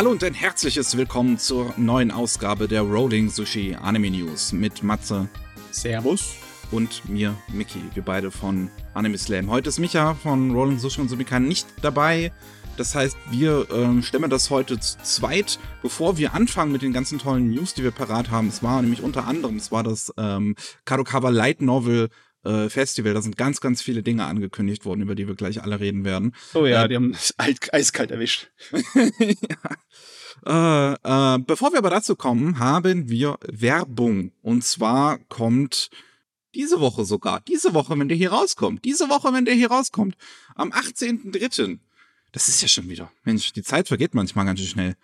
Hallo und ein herzliches Willkommen zur neuen Ausgabe der Rolling Sushi Anime News mit Matze. Servus. Und mir, Mickey, wir beide von Anime Slam. Heute ist Micha von Rolling Sushi und Sumika nicht dabei. Das heißt, wir ähm, stemmen das heute zu zweit, bevor wir anfangen mit den ganzen tollen News, die wir parat haben. Es war nämlich unter anderem, es war das ähm, Kadokawa Light Novel äh, Festival. Da sind ganz, ganz viele Dinge angekündigt worden, über die wir gleich alle reden werden. Oh ja, äh, die haben es eiskalt erwischt. ja. äh, äh, bevor wir aber dazu kommen, haben wir Werbung. Und zwar kommt diese Woche sogar, diese Woche, wenn der hier rauskommt, diese Woche, wenn der hier rauskommt, am 18.03. Das ist ja schon wieder. Mensch, die Zeit vergeht manchmal ganz schön schnell.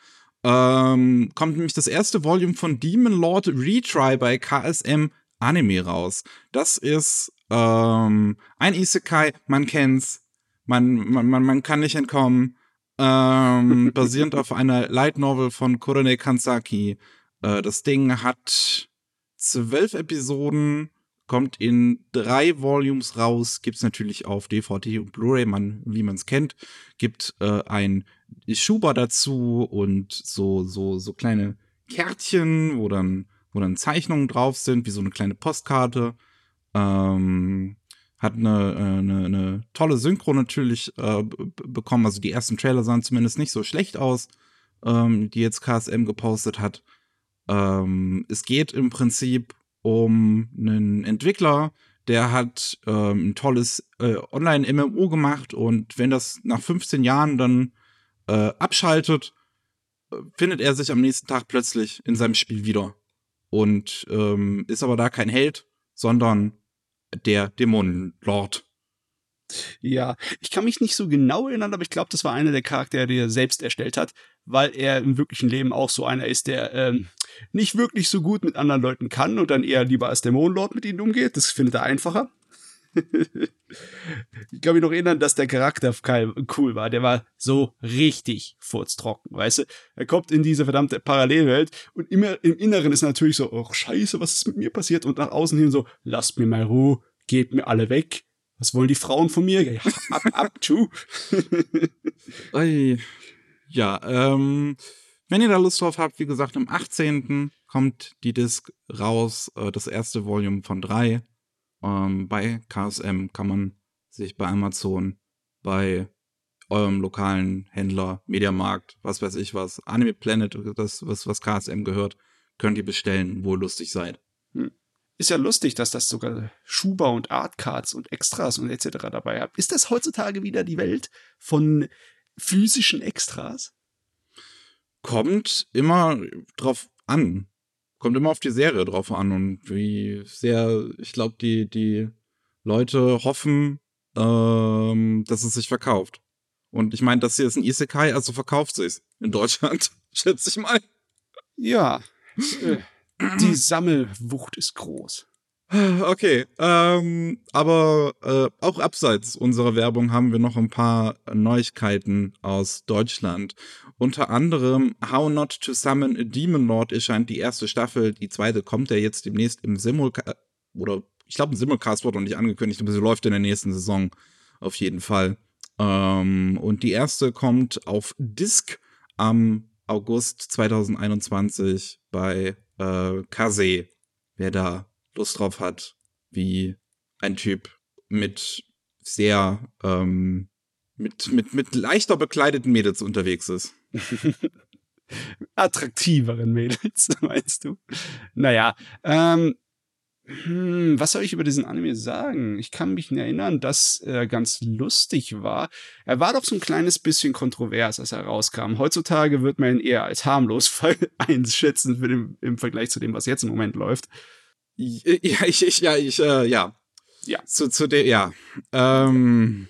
Ähm, kommt nämlich das erste Volume von Demon Lord Retry bei KSM Anime raus. Das ist ähm, ein Isekai, man kennt's, man, man, man, man kann nicht entkommen. Ähm, basierend auf einer Light Novel von Kurone Kansaki. Äh, das Ding hat zwölf Episoden kommt in drei Volumes raus, gibt's natürlich auf DVD und Blu-ray, man, wie man es kennt, gibt äh, ein Schuber dazu und so so so kleine Kärtchen, wo dann wo dann Zeichnungen drauf sind, wie so eine kleine Postkarte. Ähm, hat eine, äh, eine, eine tolle Synchro natürlich äh, bekommen. Also die ersten Trailer sahen zumindest nicht so schlecht aus, ähm, die jetzt KSM gepostet hat. Ähm, es geht im Prinzip um einen Entwickler, der hat ähm, ein tolles äh, Online-MMO gemacht und wenn das nach 15 Jahren dann äh, abschaltet, äh, findet er sich am nächsten Tag plötzlich in seinem Spiel wieder. Und ähm, ist aber da kein Held, sondern der Dämonenlord. Ja, ich kann mich nicht so genau erinnern, aber ich glaube, das war einer der Charaktere, die er selbst erstellt hat, weil er im wirklichen Leben auch so einer ist, der ähm, nicht wirklich so gut mit anderen Leuten kann und dann eher lieber als Dämonenlord mit ihnen umgeht. Das findet er einfacher. Ich kann mich noch erinnern, dass der Charakter cool war. Der war so richtig furztrocken, weißt du? Er kommt in diese verdammte Parallelwelt und immer im Inneren ist natürlich so, oh Scheiße, was ist mit mir passiert? Und nach außen hin so, lasst mir mal Ruhe, geht mir alle weg. Was wollen die Frauen von mir? Ja, ab, ab, tschu. ja, ähm, wenn ihr da Lust drauf habt, wie gesagt, am 18. kommt die Disc raus, äh, das erste Volume von drei. Ähm, bei KSM kann man sich bei Amazon, bei eurem lokalen Händler, Mediamarkt, was weiß ich was, Anime Planet, das, was, was KSM gehört, könnt ihr bestellen, wo ihr lustig seid. Hm. Ist ja lustig, dass das sogar Schuber und Artcards und Extras und etc. dabei hat. Ist das heutzutage wieder die Welt von physischen Extras? Kommt immer drauf an kommt immer auf die Serie drauf an und wie sehr, ich glaube, die, die Leute hoffen, ähm, dass es sich verkauft. Und ich meine, das hier ist ein Isekai, also verkauft sich's. In Deutschland, schätze ich mal. Ja. Die Sammelwucht ist groß. Okay, ähm, aber äh, auch abseits unserer Werbung haben wir noch ein paar Neuigkeiten aus Deutschland. Unter anderem How Not to Summon a Demon Lord erscheint die erste Staffel. Die zweite kommt ja jetzt demnächst im Simulcast, oder ich glaube, ein Simulcast wurde noch nicht angekündigt, aber sie läuft in der nächsten Saison auf jeden Fall. Ähm, und die erste kommt auf Disc am August 2021 bei äh, Kase. Wer da Lust drauf hat, wie ein Typ mit sehr ähm, mit, mit, mit leichter bekleideten Mädels unterwegs ist. Attraktiveren Mädels, meinst du? Naja, ähm, hm, was soll ich über diesen Anime sagen? Ich kann mich erinnern, dass er ganz lustig war. Er war doch so ein kleines bisschen kontrovers, als er rauskam. Heutzutage wird man ihn eher als harmlos einschätzen für den, im Vergleich zu dem, was jetzt im Moment läuft. Ja, ich, ich, ja, ich, äh, ja. Ja. Zu, zu der, ja. Ähm,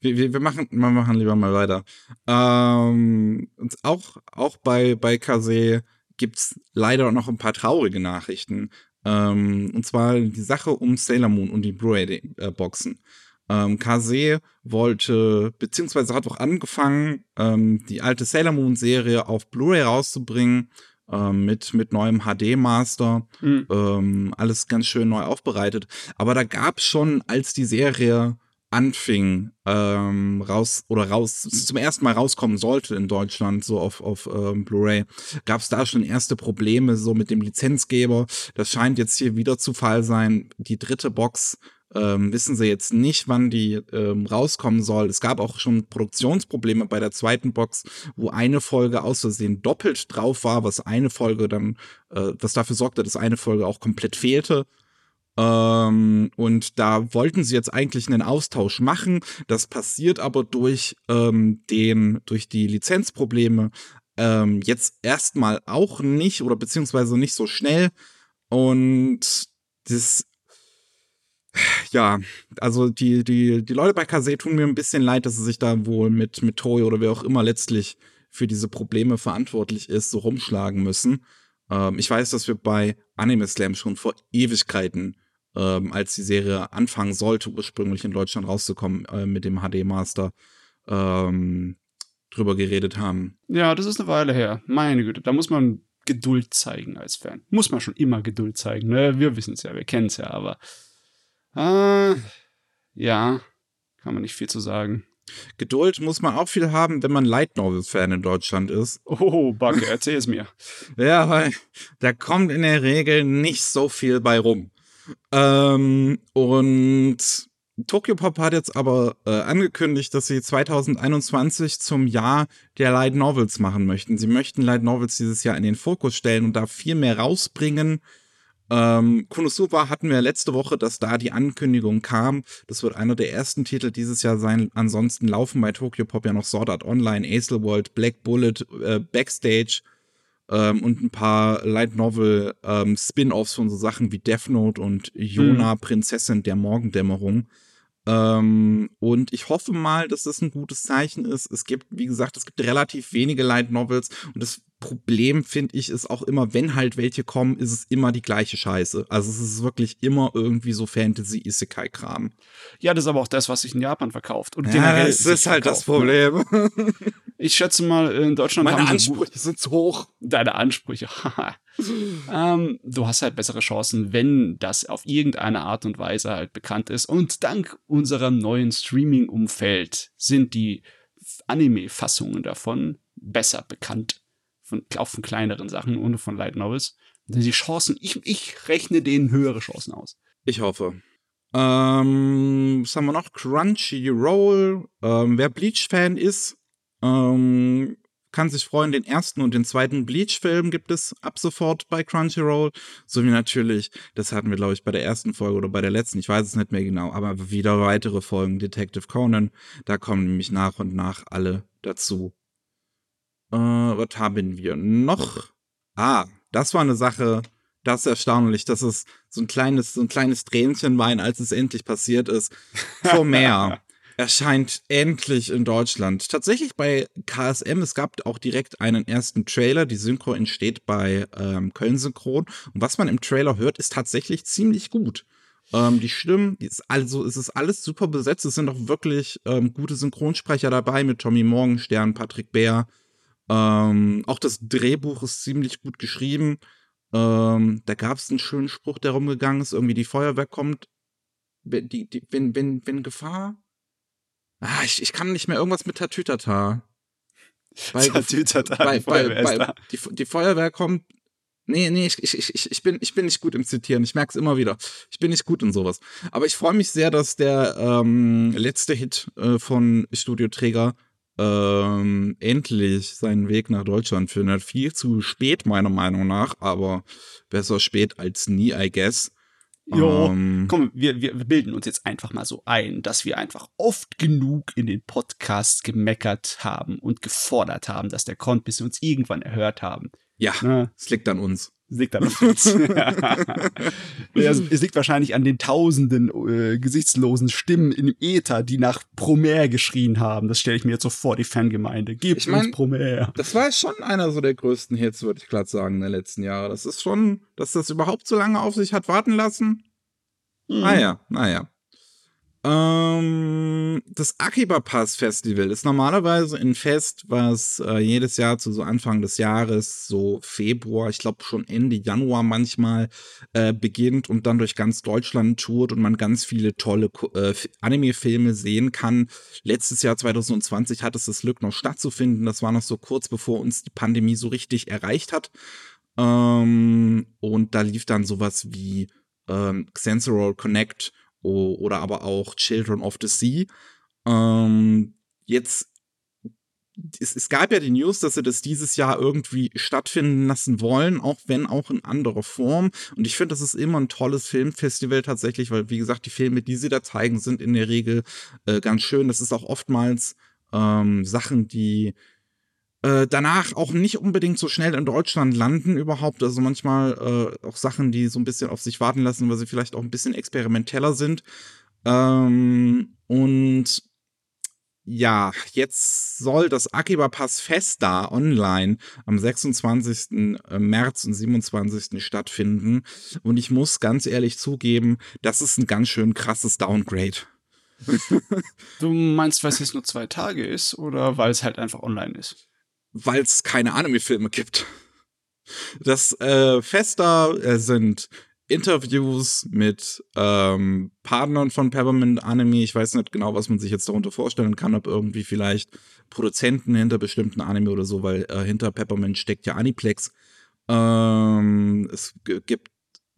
wir, wir, wir machen, wir machen lieber mal weiter. Ähm, und auch, auch bei, bei Kase gibt's leider noch ein paar traurige Nachrichten. Ähm, und zwar die Sache um Sailor Moon und die Blu-ray-Boxen. Ähm, Kase wollte, beziehungsweise hat auch angefangen, ähm, die alte Sailor Moon-Serie auf Blu-ray rauszubringen ähm, mit, mit neuem HD-Master. Mhm. Ähm, alles ganz schön neu aufbereitet. Aber da gab schon, als die Serie anfing, ähm, raus oder raus zum ersten Mal rauskommen sollte in Deutschland, so auf, auf ähm, Blu-ray, gab es da schon erste Probleme so mit dem Lizenzgeber. Das scheint jetzt hier wieder zu Fall sein. Die dritte Box ähm, wissen sie jetzt nicht, wann die ähm, rauskommen soll. Es gab auch schon Produktionsprobleme bei der zweiten Box, wo eine Folge aus Versehen doppelt drauf war, was eine Folge dann, äh, was dafür sorgte, dass eine Folge auch komplett fehlte. Ähm, und da wollten sie jetzt eigentlich einen Austausch machen. Das passiert aber durch ähm, den, durch die Lizenzprobleme ähm, jetzt erstmal auch nicht oder beziehungsweise nicht so schnell. Und das ja, also die, die, die Leute bei Kase tun mir ein bisschen leid, dass sie sich da wohl mit, mit Toei oder wer auch immer letztlich für diese Probleme verantwortlich ist, so rumschlagen müssen. Ähm, ich weiß, dass wir bei Anime Slam schon vor Ewigkeiten ähm, als die Serie anfangen sollte, ursprünglich in Deutschland rauszukommen, äh, mit dem HD-Master ähm, drüber geredet haben. Ja, das ist eine Weile her. Meine Güte, da muss man Geduld zeigen als Fan. Muss man schon immer Geduld zeigen. Ne? Wir wissen es ja, wir kennen es ja, aber äh, ja, kann man nicht viel zu sagen. Geduld muss man auch viel haben, wenn man Light Novel-Fan in Deutschland ist. Oh, Backe, erzähl es mir. ja, weil da kommt in der Regel nicht so viel bei rum. Ähm, und Tokyo Pop hat jetzt aber äh, angekündigt, dass sie 2021 zum Jahr der Light Novels machen möchten. Sie möchten Light Novels dieses Jahr in den Fokus stellen und da viel mehr rausbringen. Ähm, Konosuba hatten wir letzte Woche, dass da die Ankündigung kam. Das wird einer der ersten Titel dieses Jahr sein. Ansonsten laufen bei Tokyo Pop ja noch Sword Art Online, Ace World, Black Bullet, äh, Backstage, ähm, und ein paar Light Novel ähm, Spin-offs von so Sachen wie Death Note und Yona, mhm. Prinzessin der Morgendämmerung. Ähm, und ich hoffe mal, dass das ein gutes Zeichen ist. Es gibt, wie gesagt, es gibt relativ wenige Light Novels und das Problem, finde ich, ist auch immer, wenn halt welche kommen, ist es immer die gleiche Scheiße. Also es ist wirklich immer irgendwie so Fantasy-Isekai-Kram. Ja, das ist aber auch das, was sich in Japan verkauft. Und ja, das ist halt das ne? Problem. ich schätze mal, in Deutschland Meine haben Ansprüche sind zu hoch. Deine Ansprüche. ähm, du hast halt bessere Chancen, wenn das auf irgendeine Art und Weise halt bekannt ist. Und dank unserem neuen Streaming-Umfeld sind die Anime-Fassungen davon besser bekannt von, auch von kleineren Sachen, ohne von Light Novels. Und die Chancen, ich, ich rechne denen höhere Chancen aus. Ich hoffe. Ähm, was haben wir noch? Crunchyroll. Ähm, wer Bleach-Fan ist, ähm, kann sich freuen. Den ersten und den zweiten Bleach-Film gibt es ab sofort bei Crunchyroll. Sowie natürlich, das hatten wir, glaube ich, bei der ersten Folge oder bei der letzten, ich weiß es nicht mehr genau, aber wieder weitere Folgen Detective Conan. Da kommen nämlich nach und nach alle dazu. Äh, was haben wir noch? Ah, das war eine Sache, das ist erstaunlich, dass es so ein kleines, so ein kleines Tränchen wein, als es endlich passiert ist. Vor mehr erscheint endlich in Deutschland. Tatsächlich bei KSM, es gab auch direkt einen ersten Trailer. Die Synchro entsteht bei ähm, Köln Synchron. Und was man im Trailer hört, ist tatsächlich ziemlich gut. Ähm, die Stimmen, die ist also es ist alles super besetzt. Es sind auch wirklich ähm, gute Synchronsprecher dabei mit Tommy Morgenstern, Patrick Bär, ähm, auch das Drehbuch ist ziemlich gut geschrieben. Ähm, da gab es einen schönen Spruch, der rumgegangen ist. Irgendwie die Feuerwehr kommt. Wenn, die, die, wenn, wenn, wenn Gefahr. Ah, ich, ich kann nicht mehr irgendwas mit Tatütata. Bei, Tatütata, bei, bei, bei, die, die Feuerwehr kommt. Nee, nee, ich, ich, ich, ich, bin, ich bin nicht gut im Zitieren. Ich merke es immer wieder. Ich bin nicht gut in sowas. Aber ich freue mich sehr, dass der ähm, letzte Hit äh, von Studio Träger ähm, endlich seinen Weg nach Deutschland findet. Viel zu spät, meiner Meinung nach, aber besser spät als nie, I guess. Jo, ähm, komm, wir, wir bilden uns jetzt einfach mal so ein, dass wir einfach oft genug in den Podcasts gemeckert haben und gefordert haben, dass der kommt, bis wir uns irgendwann erhört haben. Ja, ne? es liegt an uns. Es liegt ja, es liegt wahrscheinlich an den tausenden äh, gesichtslosen Stimmen im Äther, die nach Promer geschrien haben. Das stelle ich mir jetzt so vor, die Fangemeinde. Gib ich mein, uns Promer. Das war schon einer so der größten Hits, würde ich gerade sagen, der letzten Jahre. Das ist schon, dass das überhaupt so lange auf sich hat warten lassen. Mhm. Naja, naja. Ähm, das Akiba Pass Festival ist normalerweise ein Fest, was äh, jedes Jahr zu so Anfang des Jahres, so Februar, ich glaube schon Ende Januar manchmal, äh, beginnt und dann durch ganz Deutschland tourt und man ganz viele tolle äh, Anime-Filme sehen kann. Letztes Jahr 2020 hat es das Glück noch stattzufinden. Das war noch so kurz bevor uns die Pandemie so richtig erreicht hat. Ähm, und da lief dann sowas wie ähm, Sensoral Connect oder aber auch Children of the Sea. Ähm, jetzt, es, es, gab ja die News, dass sie das dieses Jahr irgendwie stattfinden lassen wollen, auch wenn auch in anderer Form. Und ich finde, das ist immer ein tolles Filmfestival tatsächlich, weil, wie gesagt, die Filme, die sie da zeigen, sind in der Regel äh, ganz schön. Das ist auch oftmals ähm, Sachen, die äh, danach auch nicht unbedingt so schnell in Deutschland landen überhaupt. Also manchmal äh, auch Sachen, die so ein bisschen auf sich warten lassen, weil sie vielleicht auch ein bisschen experimenteller sind. Ähm, und ja, jetzt soll das Akiba Pass Festa online am 26. Äh, März und 27. stattfinden. Und ich muss ganz ehrlich zugeben, das ist ein ganz schön krasses Downgrade. du meinst, weil es jetzt nur zwei Tage ist oder weil es halt einfach online ist? Weil es keine Anime-Filme gibt. Das äh, Festa äh, sind Interviews mit ähm, Partnern von Peppermint Anime. Ich weiß nicht genau, was man sich jetzt darunter vorstellen kann, ob irgendwie vielleicht Produzenten hinter bestimmten Anime oder so, weil äh, hinter Peppermint steckt ja Aniplex. Ähm, es gibt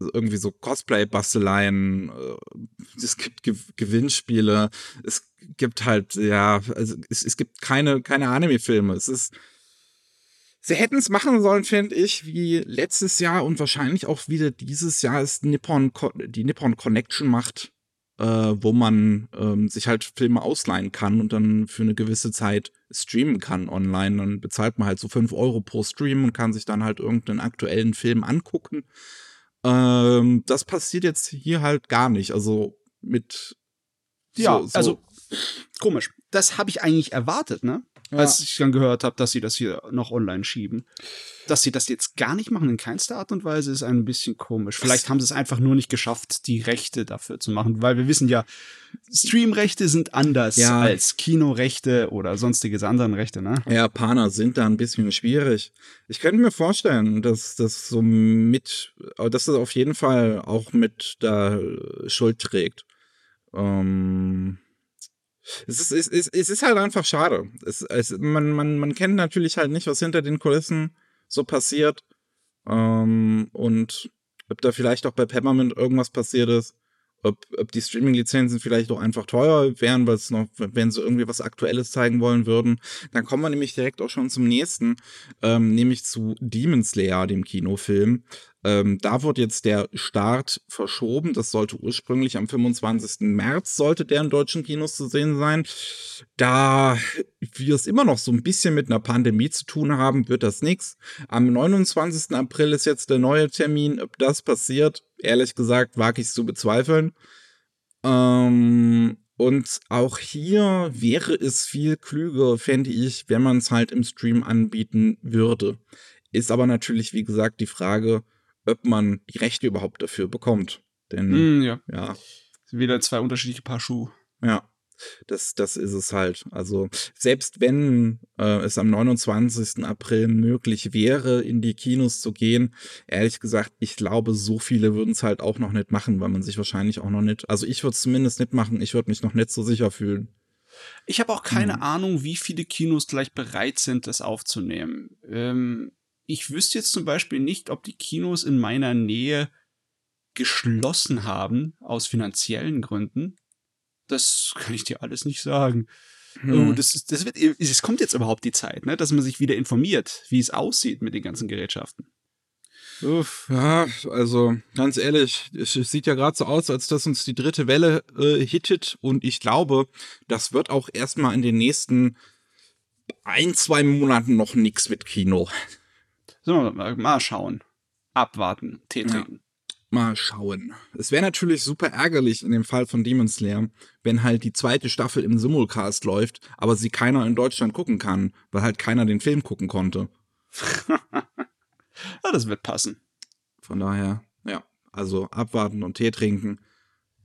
irgendwie so Cosplay-Basteleien, äh, es gibt Ge Gewinnspiele, es gibt halt, ja, also es, es gibt keine, keine Anime-Filme. Es ist Sie hätten es machen sollen, finde ich, wie letztes Jahr und wahrscheinlich auch wieder dieses Jahr ist Nippon, die Nippon Connection macht, äh, wo man ähm, sich halt Filme ausleihen kann und dann für eine gewisse Zeit streamen kann online. Dann bezahlt man halt so fünf Euro pro Stream und kann sich dann halt irgendeinen aktuellen Film angucken. Ähm, das passiert jetzt hier halt gar nicht. Also mit. Ja, so, so. also komisch. Das habe ich eigentlich erwartet, ne? Ja. als ich dann gehört habe, dass sie das hier noch online schieben. Dass sie das jetzt gar nicht machen in keinster Art und Weise ist ein bisschen komisch. Vielleicht haben sie es einfach nur nicht geschafft, die Rechte dafür zu machen, weil wir wissen ja, Streamrechte sind anders ja. als Kinorechte oder sonstige anderen Rechte, ne? Ja, Japaner sind da ein bisschen schwierig. Ich könnte mir vorstellen, dass das so mit, dass das auf jeden Fall auch mit da Schuld trägt. Ähm es ist, es, ist, es ist halt einfach schade. Es, es, man, man, man kennt natürlich halt nicht, was hinter den Kulissen so passiert. Ähm, und ob da vielleicht auch bei Peppermint irgendwas passiert ist ob, ob die Streaming-Lizenzen vielleicht auch einfach teuer wären, weil es noch, wenn sie irgendwie was Aktuelles zeigen wollen würden. Dann kommen wir nämlich direkt auch schon zum nächsten, ähm, nämlich zu Demon Slayer, dem Kinofilm. Ähm, da wird jetzt der Start verschoben. Das sollte ursprünglich am 25. März, sollte der in deutschen Kinos zu sehen sein. Da wir es immer noch so ein bisschen mit einer Pandemie zu tun haben, wird das nichts. Am 29. April ist jetzt der neue Termin. Ob das passiert, ehrlich gesagt, wage ich es zu bezweifeln. Ähm, und auch hier wäre es viel klüger, fände ich, wenn man es halt im Stream anbieten würde. Ist aber natürlich, wie gesagt, die Frage, ob man die Rechte überhaupt dafür bekommt. Denn, mm, ja. ja. Wieder zwei unterschiedliche Paar Schuhe. Ja. Das, das ist es halt. Also selbst wenn äh, es am 29. April möglich wäre, in die Kinos zu gehen, ehrlich gesagt, ich glaube, so viele würden es halt auch noch nicht machen, weil man sich wahrscheinlich auch noch nicht, also ich würde es zumindest nicht machen, ich würde mich noch nicht so sicher fühlen. Ich habe auch keine hm. Ahnung, wie viele Kinos gleich bereit sind, das aufzunehmen. Ähm, ich wüsste jetzt zum Beispiel nicht, ob die Kinos in meiner Nähe geschlossen haben aus finanziellen Gründen. Das kann ich dir alles nicht sagen. Hm. Oh, das, das wird, es kommt jetzt überhaupt die Zeit, ne, dass man sich wieder informiert, wie es aussieht mit den ganzen Gerätschaften. Uff, ja, also ganz ehrlich, es sieht ja gerade so aus, als dass uns die dritte Welle äh, hittet und ich glaube, das wird auch erstmal in den nächsten ein, zwei Monaten noch nichts mit Kino. So, mal schauen. Abwarten, Tee trinken. Ja. Mal schauen. Es wäre natürlich super ärgerlich in dem Fall von Demon Slayer, wenn halt die zweite Staffel im Simulcast läuft, aber sie keiner in Deutschland gucken kann, weil halt keiner den Film gucken konnte. ja, das wird passen. Von daher, ja, also abwarten und Tee trinken.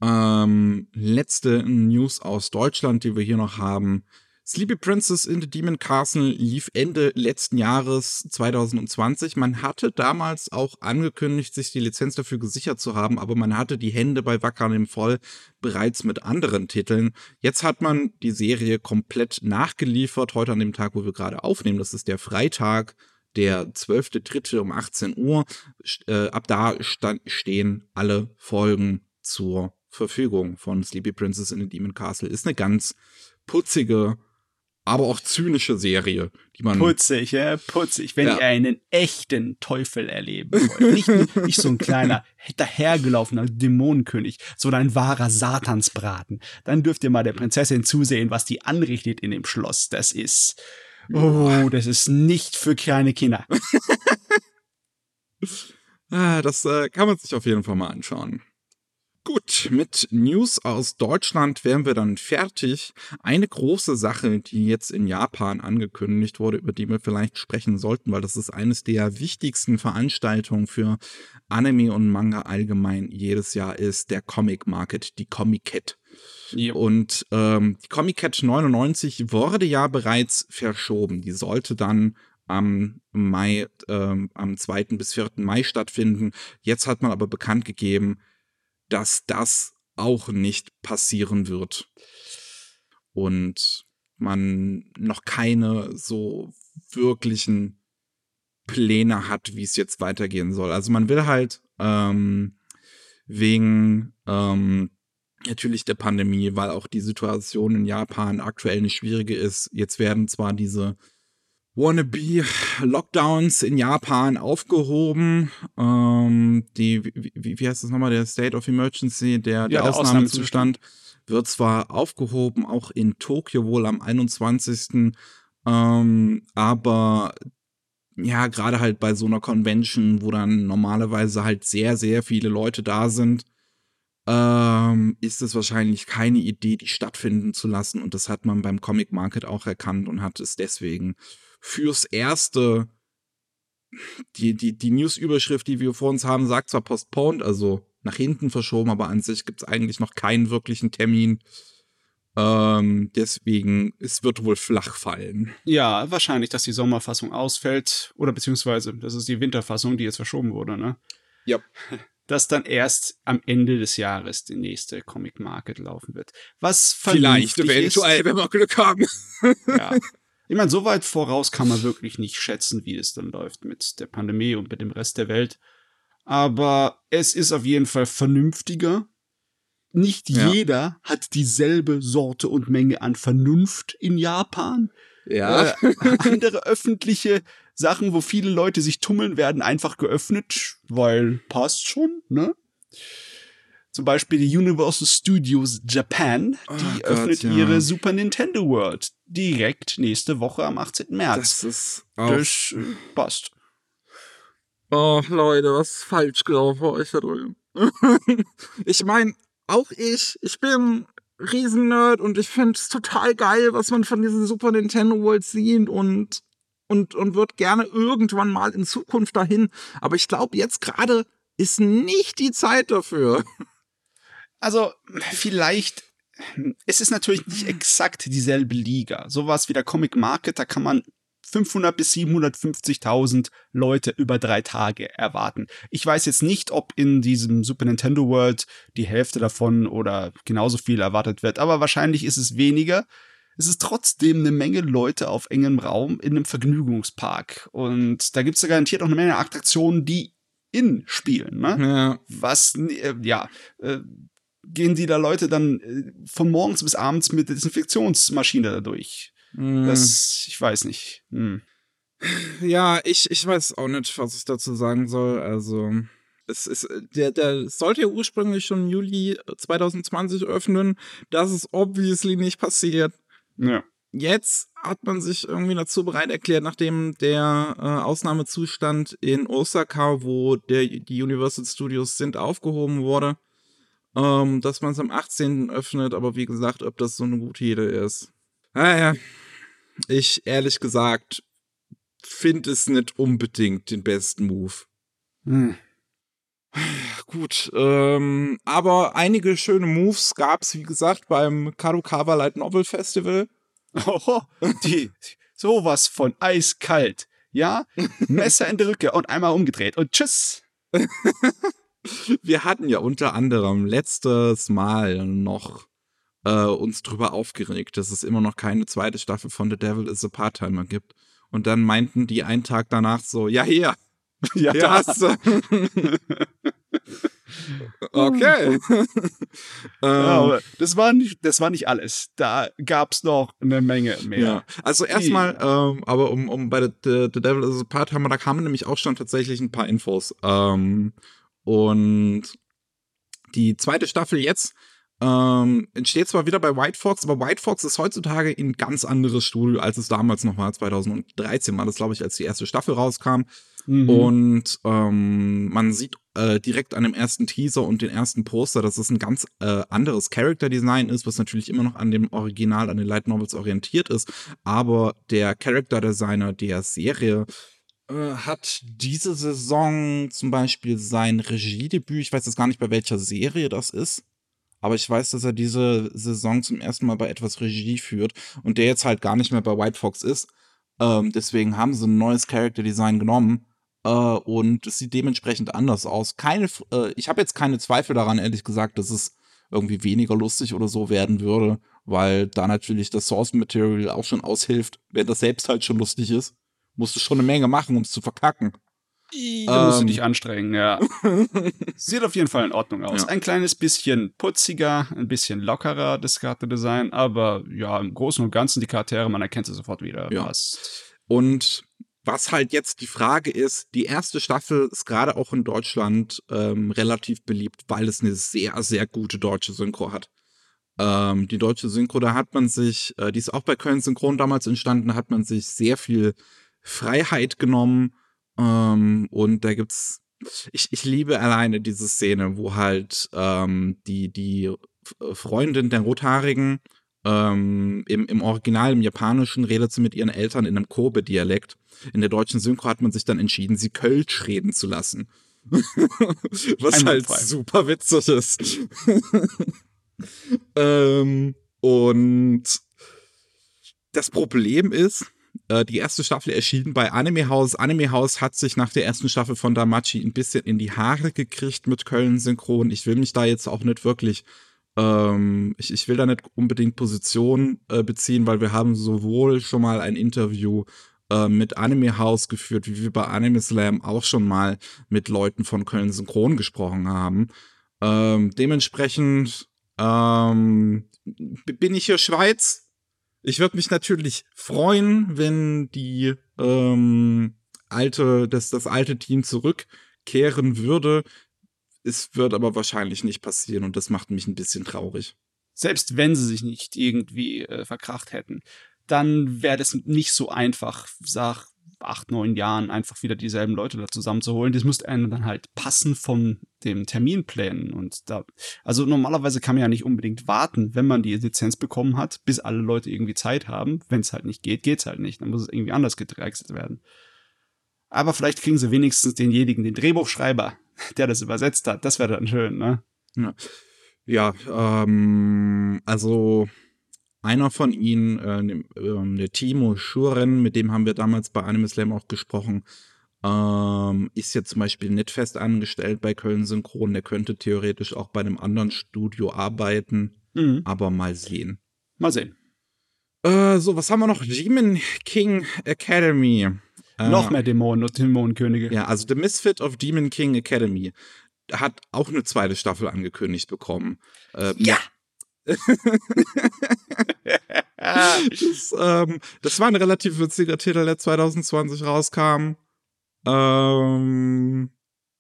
Ähm, letzte News aus Deutschland, die wir hier noch haben. Sleepy Princess in the Demon Castle lief Ende letzten Jahres 2020. Man hatte damals auch angekündigt, sich die Lizenz dafür gesichert zu haben, aber man hatte die Hände bei Wakanim voll bereits mit anderen Titeln. Jetzt hat man die Serie komplett nachgeliefert, heute an dem Tag, wo wir gerade aufnehmen. Das ist der Freitag, der 12.3. um 18 Uhr. Äh, ab da stehen alle Folgen zur Verfügung von Sleepy Princess in the Demon Castle. Ist eine ganz putzige aber auch zynische Serie, die man. Putzig, ja, putzig. Wenn ja. ihr einen echten Teufel erleben wollt. Nicht, nicht so ein kleiner, dahergelaufener Dämonenkönig, sondern ein wahrer Satansbraten. Dann dürft ihr mal der Prinzessin zusehen, was die anrichtet in dem Schloss. Das ist. Oh, das ist nicht für kleine Kinder. ah, das äh, kann man sich auf jeden Fall mal anschauen. Gut, mit News aus Deutschland wären wir dann fertig. Eine große Sache, die jetzt in Japan angekündigt wurde, über die wir vielleicht sprechen sollten, weil das ist eines der wichtigsten Veranstaltungen für Anime und Manga allgemein jedes Jahr ist der Comic Market, die Comic Cat. Yep. Und ähm, die Comic Cat 99 wurde ja bereits verschoben. Die sollte dann am Mai, ähm, am 2. bis 4. Mai stattfinden. Jetzt hat man aber bekannt gegeben, dass das auch nicht passieren wird. Und man noch keine so wirklichen Pläne hat, wie es jetzt weitergehen soll. Also man will halt ähm, wegen ähm, natürlich der Pandemie, weil auch die Situation in Japan aktuell eine schwierige ist. Jetzt werden zwar diese Wannabe-Lockdowns in Japan aufgehoben. Ähm, die, wie, wie heißt das nochmal, der State of Emergency, der, ja, der, der Ausnahmezustand, wird zwar aufgehoben, auch in Tokio wohl am 21. Ähm, aber ja, gerade halt bei so einer Convention, wo dann normalerweise halt sehr, sehr viele Leute da sind, ähm, ist es wahrscheinlich keine Idee, die stattfinden zu lassen. Und das hat man beim Comic Market auch erkannt und hat es deswegen fürs Erste, die, die, die News-Überschrift, die wir vor uns haben, sagt zwar postponed, also nach hinten verschoben, aber an sich gibt es eigentlich noch keinen wirklichen Termin. Ähm, deswegen, es wird wohl flach fallen. Ja, wahrscheinlich, dass die Sommerfassung ausfällt. Oder beziehungsweise, das ist die Winterfassung, die jetzt verschoben wurde, ne? Ja. Dass dann erst am Ende des Jahres die nächste Comic Market laufen wird. Was vielleicht eventuell, ist, wenn wir Glück haben. ja. Ich meine, so weit voraus kann man wirklich nicht schätzen, wie es dann läuft mit der Pandemie und mit dem Rest der Welt. Aber es ist auf jeden Fall vernünftiger. Nicht ja. jeder hat dieselbe Sorte und Menge an Vernunft in Japan. Ja. Äh, andere öffentliche Sachen, wo viele Leute sich tummeln, werden einfach geöffnet, weil passt schon, ne? Zum Beispiel die Universal Studios Japan, die oh öffnet ja. ihre Super Nintendo World direkt nächste Woche am 18. März. Das ist das passt. Oh, Leute, was ist falsch gelaufen bei euch da drüben? ich meine, auch ich, ich bin Riesen-Nerd und ich finde es total geil, was man von diesen Super Nintendo World sieht und, und, und wird gerne irgendwann mal in Zukunft dahin. Aber ich glaube, jetzt gerade ist nicht die Zeit dafür. Also, vielleicht, es ist natürlich nicht exakt dieselbe Liga. Sowas wie der Comic Market, da kann man 500 bis 750.000 Leute über drei Tage erwarten. Ich weiß jetzt nicht, ob in diesem Super Nintendo World die Hälfte davon oder genauso viel erwartet wird, aber wahrscheinlich ist es weniger. Es ist trotzdem eine Menge Leute auf engem Raum in einem Vergnügungspark. Und da gibt es ja garantiert auch eine Menge Attraktionen, die in spielen. Ne? Ja. Was, äh, ja, äh, gehen die da Leute dann äh, von morgens bis abends mit der Desinfektionsmaschine da durch. Mm. Das, ich weiß nicht. Hm. Ja, ich, ich weiß auch nicht, was ich dazu sagen soll. Also, es ist, der, der sollte ja ursprünglich schon Juli 2020 öffnen. Das ist obviously nicht passiert. Ja. Jetzt hat man sich irgendwie dazu bereit erklärt, nachdem der äh, Ausnahmezustand in Osaka, wo der, die Universal Studios sind, aufgehoben wurde, ähm, dass man es am 18. öffnet, aber wie gesagt, ob das so eine gute Idee ist. Naja, ah, ich ehrlich gesagt finde es nicht unbedingt den besten Move. Hm. Gut, ähm, aber einige schöne Moves gab's, wie gesagt, beim Kadokawa Light Novel Festival. Oh, die, sowas von eiskalt. Ja, Messer in der Rücke und einmal umgedreht und tschüss. Wir hatten ja unter anderem letztes Mal noch äh, uns drüber aufgeregt, dass es immer noch keine zweite Staffel von The Devil is a Part-Timer gibt. Und dann meinten die einen Tag danach so, ja, hier, Ja, hier hast du. okay. Ja, ähm, aber das war nicht, das war nicht alles. Da gab's noch eine Menge mehr. Ja, also erstmal, ähm, aber um, um bei The, The, Devil is a Part haben wir, da kamen nämlich auch schon tatsächlich ein paar Infos. Ähm, und die zweite Staffel jetzt ähm, entsteht zwar wieder bei White Fox, aber White Fox ist heutzutage ein ganz anderes Studio, als es damals noch war. 2013 war das, glaube ich, als die erste Staffel rauskam. Mhm. Und ähm, man sieht äh, direkt an dem ersten Teaser und den ersten Poster, dass es ein ganz äh, anderes Character-Design ist, was natürlich immer noch an dem Original, an den Light Novels orientiert ist. Aber der Character-Designer der Serie hat diese Saison zum Beispiel sein Regiedebüt, ich weiß jetzt gar nicht, bei welcher Serie das ist. Aber ich weiß, dass er diese Saison zum ersten Mal bei etwas Regie führt und der jetzt halt gar nicht mehr bei White Fox ist. Ähm, deswegen haben sie ein neues Character Design genommen äh, und es sieht dementsprechend anders aus. Keine, äh, ich habe jetzt keine Zweifel daran, ehrlich gesagt, dass es irgendwie weniger lustig oder so werden würde, weil da natürlich das Source Material auch schon aushilft, wenn das selbst halt schon lustig ist. Musst du schon eine Menge machen, um es zu verkacken. Da musst du Ähm. dich anstrengen, ja. Sieht auf jeden Fall in Ordnung aus. Ja. Ein kleines bisschen putziger, ein bisschen lockerer, das Charakterdesign, aber ja, im Großen und Ganzen die Charaktere, man erkennt sie sofort wieder. Ja. Passt. Und was halt jetzt die Frage ist, die erste Staffel ist gerade auch in Deutschland ähm, relativ beliebt, weil es eine sehr, sehr gute deutsche Synchro hat. Ähm, die deutsche Synchro, da hat man sich, äh, die ist auch bei Köln Synchron damals entstanden, da hat man sich sehr viel Freiheit genommen. Ähm, und da gibt's, ich, ich liebe alleine diese Szene, wo halt ähm, die, die Freundin der Rothaarigen ähm, im, im Original, im Japanischen, redet sie mit ihren Eltern in einem Kobe-Dialekt. In der deutschen Synchro hat man sich dann entschieden, sie Kölsch reden zu lassen. Was halt super witzig ist. ähm, und das Problem ist, äh, die erste Staffel erschien bei Anime House. Anime House hat sich nach der ersten Staffel von Damachi ein bisschen in die Haare gekriegt mit Köln Synchron. Ich will mich da jetzt auch nicht wirklich ähm, ich, ich will da nicht unbedingt Position äh, beziehen, weil wir haben sowohl schon mal ein Interview äh, mit Anime House geführt, wie wir bei Anime Slam auch schon mal mit Leuten von Köln Synchron gesprochen haben. Ähm, dementsprechend ähm, bin ich hier Schweiz. Ich würde mich natürlich freuen, wenn die ähm, alte, dass das alte Team zurückkehren würde. Es wird aber wahrscheinlich nicht passieren und das macht mich ein bisschen traurig. Selbst wenn sie sich nicht irgendwie äh, verkracht hätten, dann wäre das nicht so einfach, sag acht, neun Jahren einfach wieder dieselben Leute da zusammenzuholen. Das müsste einem dann halt passen von dem Terminplänen. Und da, also normalerweise kann man ja nicht unbedingt warten, wenn man die Lizenz bekommen hat, bis alle Leute irgendwie Zeit haben. Wenn es halt nicht geht, geht's halt nicht. Dann muss es irgendwie anders gedrechselt werden. Aber vielleicht kriegen sie wenigstens denjenigen, den Drehbuchschreiber, der das übersetzt hat. Das wäre dann schön, ne? Ja, ähm, also einer von ihnen, äh, ähm, der Timo Schuren, mit dem haben wir damals bei Anime Slam auch gesprochen, ähm, ist jetzt zum Beispiel nicht fest angestellt bei Köln Synchron. Der könnte theoretisch auch bei einem anderen Studio arbeiten, Mhm. aber mal sehen. Mal sehen. Äh, so, was haben wir noch? Demon King Academy. Äh, Noch mehr Dämonen und Dämonenkönige. Ja, also The Misfit of Demon King Academy hat auch eine zweite Staffel angekündigt bekommen. Äh, Ja. Das, ähm, das war ein relativ witziger Titel, der 2020 rauskam. Ähm,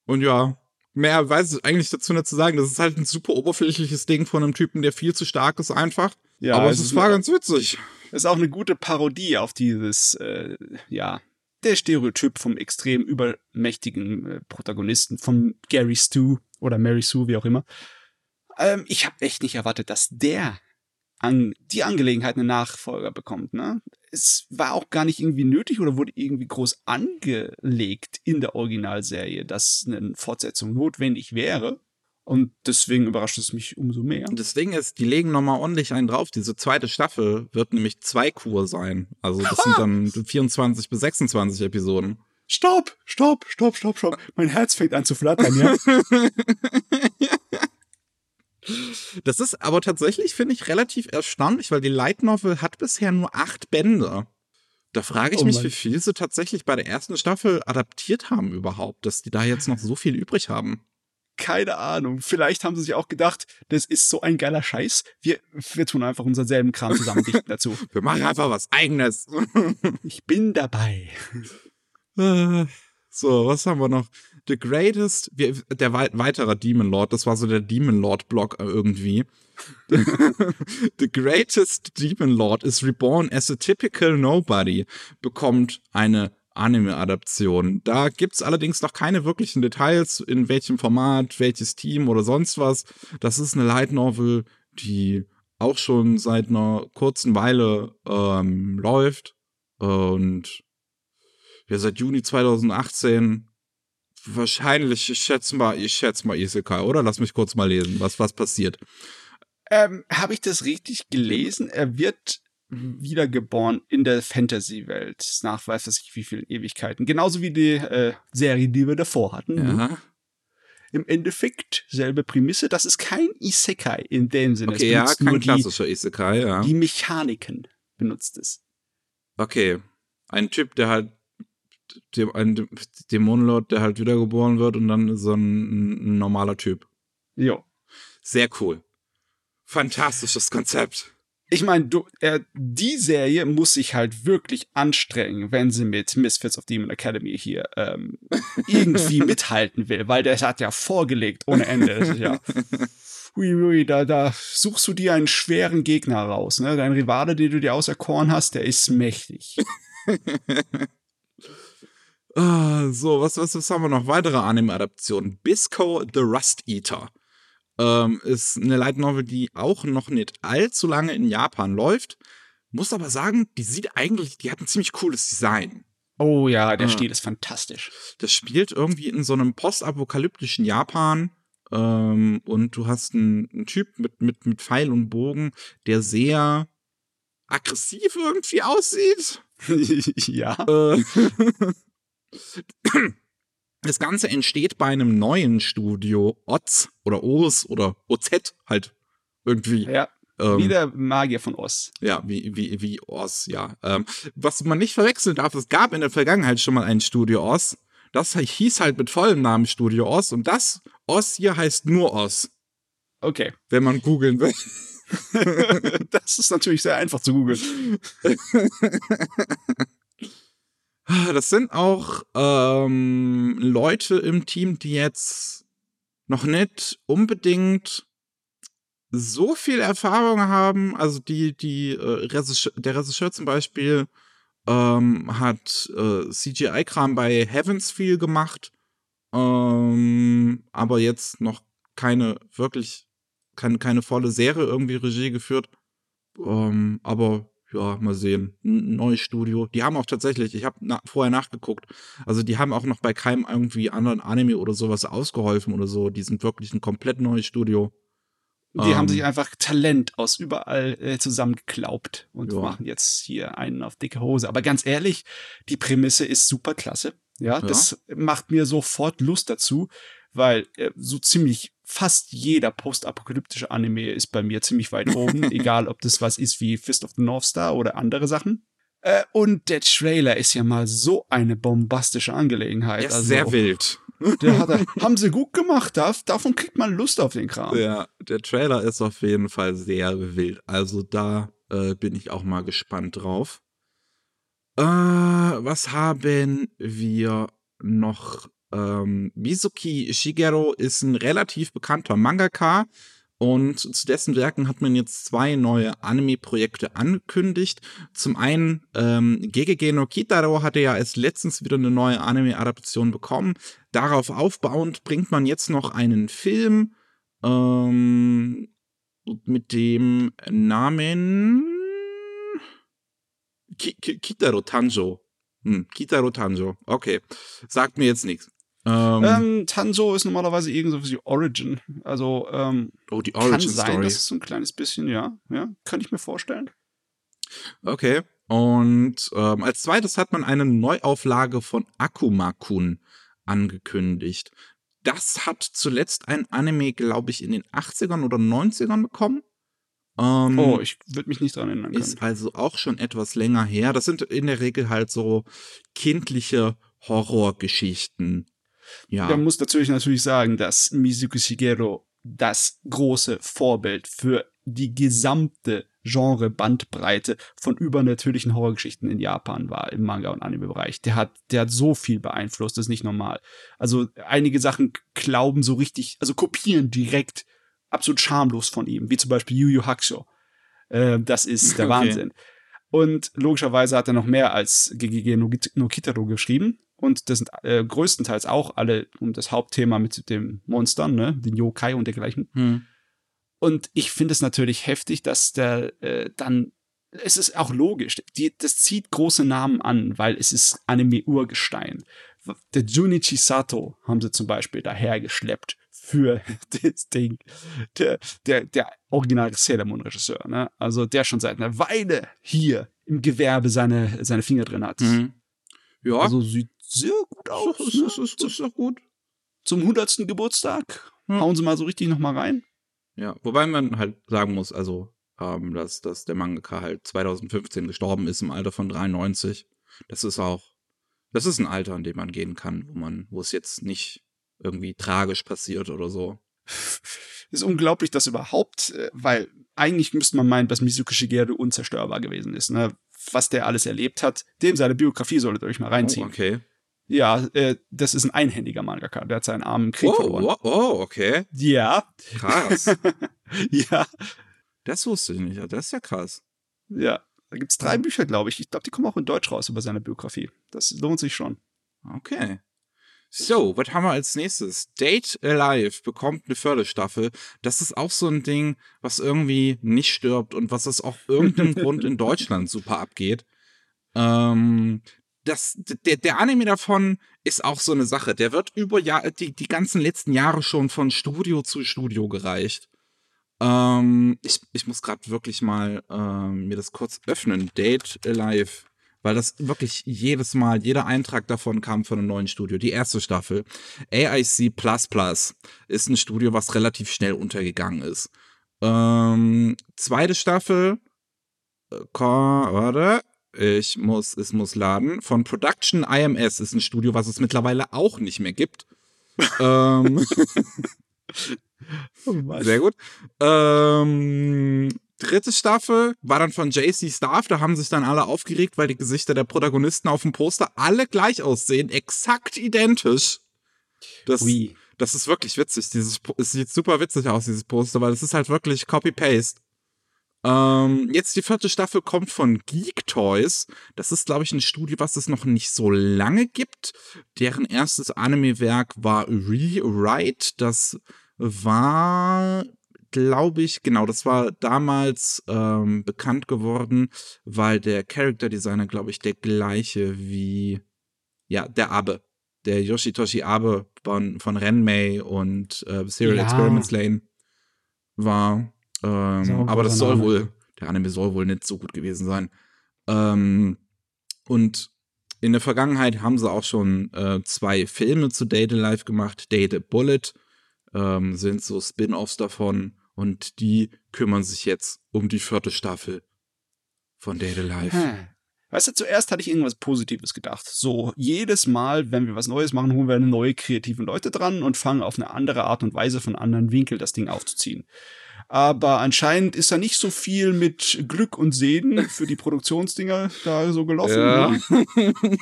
und ja, mehr weiß ich eigentlich dazu nicht zu sagen. Das ist halt ein super oberflächliches Ding von einem Typen, der viel zu stark ist einfach. ja, Aber es es ist, war ganz witzig. ist auch eine gute Parodie auf dieses, äh, ja, der Stereotyp vom extrem übermächtigen äh, Protagonisten, von Gary Stu oder Mary Sue, wie auch immer. Ähm, ich habe echt nicht erwartet, dass der an die Angelegenheit einen Nachfolger bekommt. Ne? es war auch gar nicht irgendwie nötig oder wurde irgendwie groß angelegt in der Originalserie, dass eine Fortsetzung notwendig wäre. Und deswegen überrascht es mich umso mehr. Das Ding ist, die legen nochmal ordentlich einen drauf. Diese zweite Staffel wird nämlich zwei Kur sein. Also das sind dann 24 bis 26 Episoden. Stopp, stopp, stopp, stopp, stopp. Mein Herz fängt an zu flattern, ja. Das ist aber tatsächlich, finde ich, relativ erstaunlich, weil die Light Novel hat bisher nur acht Bände. Da frage ich Oh mich, wie viel sie tatsächlich bei der ersten Staffel adaptiert haben überhaupt, dass die da jetzt noch so viel übrig haben. Keine Ahnung. Vielleicht haben sie sich auch gedacht, das ist so ein geiler Scheiß. Wir, wir tun einfach unseren selben Kram zusammen dichten dazu. Wir machen einfach was eigenes. Ich bin dabei. So, was haben wir noch? The Greatest, der wei weiterer Demon Lord, das war so der Demon Lord Block irgendwie. The Greatest Demon Lord is reborn as a typical nobody, bekommt eine Anime-Adaption. Da gibt's allerdings noch keine wirklichen Details, in welchem Format, welches Team oder sonst was. Das ist eine Light Novel, die auch schon seit einer kurzen Weile ähm, läuft und ja, seit Juni 2018 wahrscheinlich, ich schätze mal, ich schätze mal Isekai, oder? Lass mich kurz mal lesen, was, was passiert. Ähm, Habe ich das richtig gelesen? Er wird wiedergeboren in der Fantasy-Welt. Nach weiß was ich wie vielen Ewigkeiten. Genauso wie die äh, Serie, die wir davor hatten. Ja. Im Endeffekt selbe Prämisse. Das ist kein Isekai in dem Sinne. Okay, ja, kein nur die, klassischer Isekai, ja. die Mechaniken benutzt es. Okay. Ein Typ, der halt ein Dämonenlord, der halt wiedergeboren wird und dann so ein, ein normaler Typ. Jo. Sehr cool. Fantastisches Konzept. Ich meine, äh, die Serie muss sich halt wirklich anstrengen, wenn sie mit Misfits of Demon Academy hier ähm, irgendwie mithalten will, weil der hat ja vorgelegt ohne Ende. Ja, uiui, da, da suchst du dir einen schweren Gegner raus. Ne? Dein Rivale, den du dir auserkoren hast, der ist mächtig. Ah, so, was, was, was haben wir noch? Weitere Anime-Adaptionen. Bisco the Rust Eater. Ähm, ist eine Light Novel, die auch noch nicht allzu lange in Japan läuft. Muss aber sagen, die sieht eigentlich, die hat ein ziemlich cooles Design. Oh ja, der Ah. Stil ist fantastisch. Das spielt irgendwie in so einem postapokalyptischen Japan. Ähm, und du hast einen, einen Typ mit, mit, mit Pfeil und Bogen, der sehr aggressiv irgendwie aussieht. ja. Äh, Das Ganze entsteht bei einem neuen Studio, Oz oder Oz oder OZ halt irgendwie. Ja, Ähm, wie der Magier von Oz. ja, wie, wie, wie Oz, ja. Ähm, was man nicht verwechseln darf, es gab in der Vergangenheit schon mal ein Studio Oz. Das hieß halt mit vollem Namen Studio Oz und das Oz hier heißt nur Oz, Okay. wenn man googeln will. das ist natürlich sehr einfach zu googeln. Das sind auch ähm, Leute im Team, die jetzt noch nicht unbedingt so viel Erfahrung haben. Also die, die äh, der Regisseur zum Beispiel ähm, hat äh, CGI-Kram bei Heavens viel gemacht, ähm, aber jetzt noch keine wirklich keine, keine volle Serie irgendwie Regie geführt. Ähm, aber ja, mal sehen. Ein neues Studio. Die haben auch tatsächlich, ich habe na vorher nachgeguckt, also die haben auch noch bei keinem irgendwie anderen Anime oder sowas ausgeholfen oder so. Die sind wirklich ein komplett neues Studio. Die Ähm. haben sich einfach Talent aus überall äh, zusammengeklaubt und Ja. machen jetzt hier einen auf dicke Hose. Aber ganz ehrlich, die Prämisse ist super klasse. Ja, das macht mir sofort Lust dazu, weil äh, so ziemlich fast jeder postapokalyptische Anime ist bei mir ziemlich weit oben, egal ob das was ist wie Fist of the North Star oder andere Sachen. Äh, und der Trailer ist ja mal so eine bombastische Angelegenheit. Ist also, sehr wild. Der hat, haben sie gut gemacht, da, davon kriegt man Lust auf den Kram. Ja, der Trailer ist auf jeden Fall sehr wild. Also da äh, bin ich auch mal gespannt drauf. Äh, was haben wir noch? Ähm, Mizuki Shigeru ist ein relativ bekannter Mangaka und zu dessen Werken hat man jetzt zwei neue Anime-Projekte angekündigt. Zum einen, ähm, Gegege no Kitaro hatte ja erst letztens wieder eine neue Anime-Adaption bekommen. Darauf aufbauend bringt man jetzt noch einen Film ähm, mit dem Namen Ki Ki Kitaro Tanjo. Hm, Kitaro Tanjo. Okay. Sagt mir jetzt nichts. Ähm, ähm, Tanjo ist normalerweise irgend so wie Origin. Also, ähm, oh, die Origin kann sein, Story. dass es so ein kleines bisschen, ja. Ja, kann ich mir vorstellen. Okay. Und ähm, als zweites hat man eine Neuauflage von Akuma-kun angekündigt. Das hat zuletzt ein Anime, glaube ich, in den 80ern oder 90ern bekommen. Ähm, oh, ich würde mich nicht dran erinnern. Können. Ist also auch schon etwas länger her. Das sind in der Regel halt so kindliche Horrorgeschichten. Ja. Man muss natürlich natürlich sagen, dass Mizuki Shigeru das große Vorbild für die gesamte Genre-Bandbreite von übernatürlichen Horrorgeschichten in Japan war im Manga- und Anime-Bereich. Der hat, der hat so viel beeinflusst, das ist nicht normal. Also einige Sachen glauben so richtig, also kopieren direkt absolut schamlos von ihm, wie zum Beispiel Yu Yu Hakusho. Äh, das ist der okay. Wahnsinn. Und logischerweise hat er noch mehr als GGG no Kitaro geschrieben. Und das sind äh, größtenteils auch alle um das Hauptthema mit dem Monstern, ne, den Yokai und dergleichen. Hm. Und ich finde es natürlich heftig, dass der äh, dann, es ist auch logisch, die, das zieht große Namen an, weil es ist Anime-Urgestein. Der Junichi Sato haben sie zum Beispiel dahergeschleppt für das Ding. Der, der, der original Sailor Moon Regisseur, ne? Also der schon seit einer Weile hier im Gewerbe seine, seine Finger drin hat. Mhm. Ja. Also sieht sehr gut aus. Das ist, ne? ist, ist, doch gut. Zum 100. Geburtstag. Ja. Hauen sie mal so richtig nochmal rein. Ja, wobei man halt sagen muss, also, ähm, dass, dass der Mangaka halt 2015 gestorben ist im Alter von 93. Das ist auch, das ist ein Alter, an dem man gehen kann, wo man, wo es jetzt nicht irgendwie tragisch passiert oder so. ist unglaublich, dass überhaupt, äh, weil eigentlich müsste man meinen, dass Mizuki Shigeru unzerstörbar gewesen ist, ne? Was der alles erlebt hat, dem seine Biografie solltet ihr euch mal reinziehen. Oh, okay. Ja, äh, das ist ein einhändiger Mangaka. Der hat seinen Arm im Krieg oh, verloren. Oh, oh, okay. Ja. Krass. ja. Das wusste ich nicht. Das ist ja krass. Ja. Da gibt es drei Bücher, glaube ich. Ich glaube, die kommen auch in Deutsch raus über seine Biografie. Das lohnt sich schon. Okay. So, was haben wir als nächstes? Date Alive bekommt eine Förderstaffel. Das ist auch so ein Ding, was irgendwie nicht stirbt und was aus auch irgendeinem Grund in Deutschland super abgeht. Ähm, das, der, der Anime davon ist auch so eine Sache. Der wird über Jahr, die, die ganzen letzten Jahre schon von Studio zu Studio gereicht. Ähm, ich, ich muss gerade wirklich mal ähm, mir das kurz öffnen. Date Alive. Weil das wirklich jedes Mal, jeder Eintrag davon kam von einem neuen Studio. Die erste Staffel. AIC ist ein Studio, was relativ schnell untergegangen ist. Ähm, zweite Staffel. Äh, warte ich muss, es muss laden. Von Production IMS ist ein Studio, was es mittlerweile auch nicht mehr gibt. ähm, oh sehr gut. Ähm, dritte Staffel war dann von JC Staff. Da haben sich dann alle aufgeregt, weil die Gesichter der Protagonisten auf dem Poster alle gleich aussehen, exakt identisch. Das, oui. das ist wirklich witzig. Dieses, es sieht super witzig aus, dieses Poster, weil es ist halt wirklich Copy-Paste. Ähm, jetzt die vierte Staffel kommt von Geek Toys. Das ist, glaube ich, ein Studio, was es noch nicht so lange gibt. Deren erstes Anime-Werk war Rewrite. Das war, glaube ich, genau, das war damals ähm, bekannt geworden, weil der Character Designer, glaube ich, der gleiche wie, ja, der Abe. Der Yoshitoshi Abe von, von Renmei und äh, Serial ja. Experiments Lane war. Ähm, aber das soll wohl, der Anime soll wohl nicht so gut gewesen sein. Ähm, und in der Vergangenheit haben sie auch schon äh, zwei Filme zu Data Life gemacht. Data Bullet ähm, sind so Spin-offs davon und die kümmern sich jetzt um die vierte Staffel von Data Life. Hm. Weißt du, zuerst hatte ich irgendwas Positives gedacht. So, jedes Mal, wenn wir was Neues machen, holen wir neue kreative Leute dran und fangen auf eine andere Art und Weise von anderen Winkel das Ding aufzuziehen aber anscheinend ist da nicht so viel mit Glück und Segen für die Produktionsdinger da so gelaufen. Ja. Ne?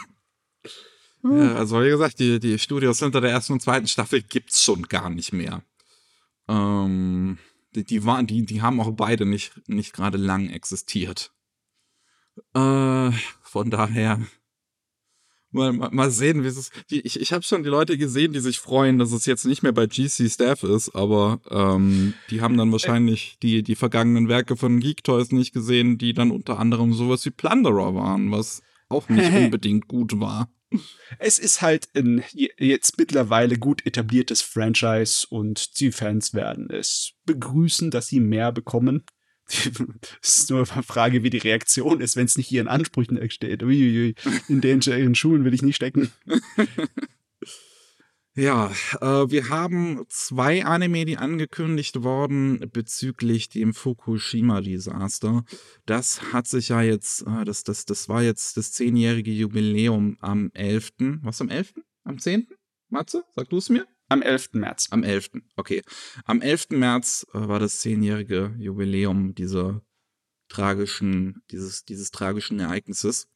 ja, also wie gesagt, die, die Studios hinter der ersten und zweiten Staffel gibt's schon gar nicht mehr. Ähm, die, die, waren, die, die haben auch beide nicht, nicht gerade lang existiert. Äh, von daher mal, mal, sehen, wie es ist. Ich, ich habe schon die Leute gesehen, die sich freuen, dass es jetzt nicht mehr bei GC Staff ist, aber ähm, die haben dann wahrscheinlich die, die vergangenen Werke von Geek Toys nicht gesehen, die dann unter anderem sowas wie Plunderer waren, was auch nicht unbedingt gut war. Es ist halt ein jetzt mittlerweile gut etabliertes Franchise und die Fans werden es begrüßen, dass sie mehr bekommen. Es ist nur eine Frage, wie die Reaktion ist, wenn es nicht ihren Ansprüchen steht. Uiuiui, in den Schuhen will ich nicht stecken. Ja, äh, wir haben zwei Anime, die angekündigt wurden bezüglich dem Fukushima-Desaster. Das hat sich ja jetzt, äh, das, das, das war jetzt das zehnjährige Jubiläum am 11. Was am 11.? Am 10.? Matze, sag du es mir? Am 11. März. Am 11. Okay. Am 11. März äh, war das zehnjährige Jubiläum dieser tragischen, dieses, dieses tragischen Ereignisses.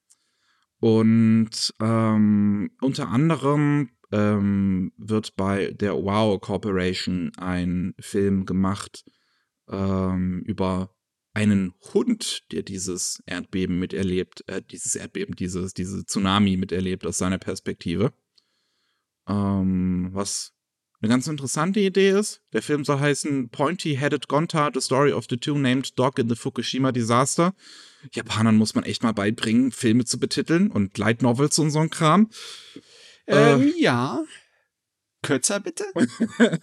Und ähm, unter anderem ähm, wird bei der Wow Corporation ein Film gemacht ähm, über einen Hund, der dieses Erdbeben miterlebt, äh, dieses Erdbeben, dieses, diese Tsunami miterlebt aus seiner Perspektive. Ähm, was eine ganz interessante Idee ist. Der Film soll heißen Pointy-Headed Gonta, The Story of the Two-Named Dog in the Fukushima Disaster. Japanern muss man echt mal beibringen, Filme zu betiteln und Light Novels und so ein Kram. Ähm, äh, ja. Kürzer bitte.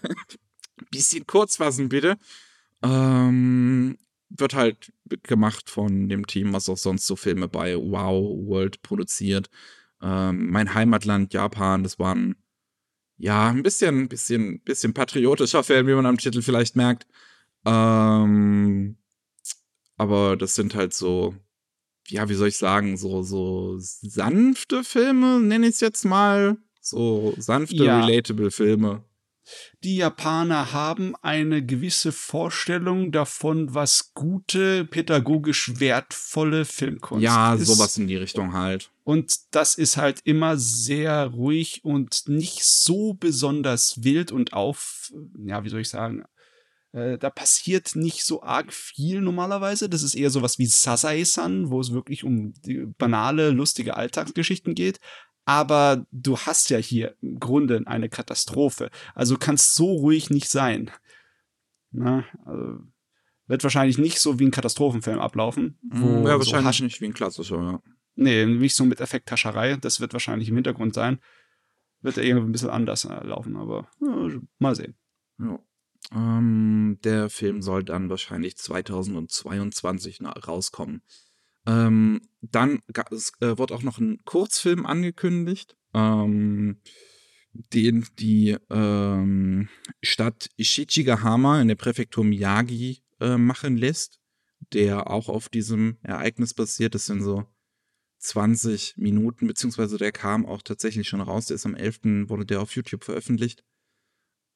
Bisschen kurz fassen bitte. Ähm, wird halt gemacht von dem Team, was auch sonst so Filme bei Wow World produziert. Ähm, mein Heimatland Japan, das war ein, ja, ein bisschen, bisschen, bisschen patriotischer Film, wie man am Titel vielleicht merkt. Ähm, aber das sind halt so, ja, wie soll ich sagen, so, so sanfte Filme, nenne ich es jetzt mal. So sanfte, ja. relatable Filme. Die Japaner haben eine gewisse Vorstellung davon, was gute, pädagogisch wertvolle Filmkunst ja, ist. Ja, sowas in die Richtung halt. Und das ist halt immer sehr ruhig und nicht so besonders wild und auf, ja, wie soll ich sagen, äh, da passiert nicht so arg viel normalerweise. Das ist eher sowas wie Sasae-san, wo es wirklich um banale, lustige Alltagsgeschichten geht. Aber du hast ja hier im Grunde eine Katastrophe. Also kannst so ruhig nicht sein. Na, also wird wahrscheinlich nicht so wie ein Katastrophenfilm ablaufen. Wo ja, wahrscheinlich so nicht wie ein klassischer, ja. Nee, nicht so mit Effekthascherei. Das wird wahrscheinlich im Hintergrund sein. Wird er irgendwie ein bisschen anders äh, laufen, aber ja, mal sehen. Ja. Ähm, der Film soll dann wahrscheinlich 2022 rauskommen. Ähm, dann es, äh, wird auch noch ein Kurzfilm angekündigt, ähm, den die ähm, Stadt Shichigahama in der Präfektur Miyagi äh, machen lässt, der auch auf diesem Ereignis basiert. Das sind so 20 Minuten, beziehungsweise der kam auch tatsächlich schon raus. Der ist am 11. wurde der auf YouTube veröffentlicht.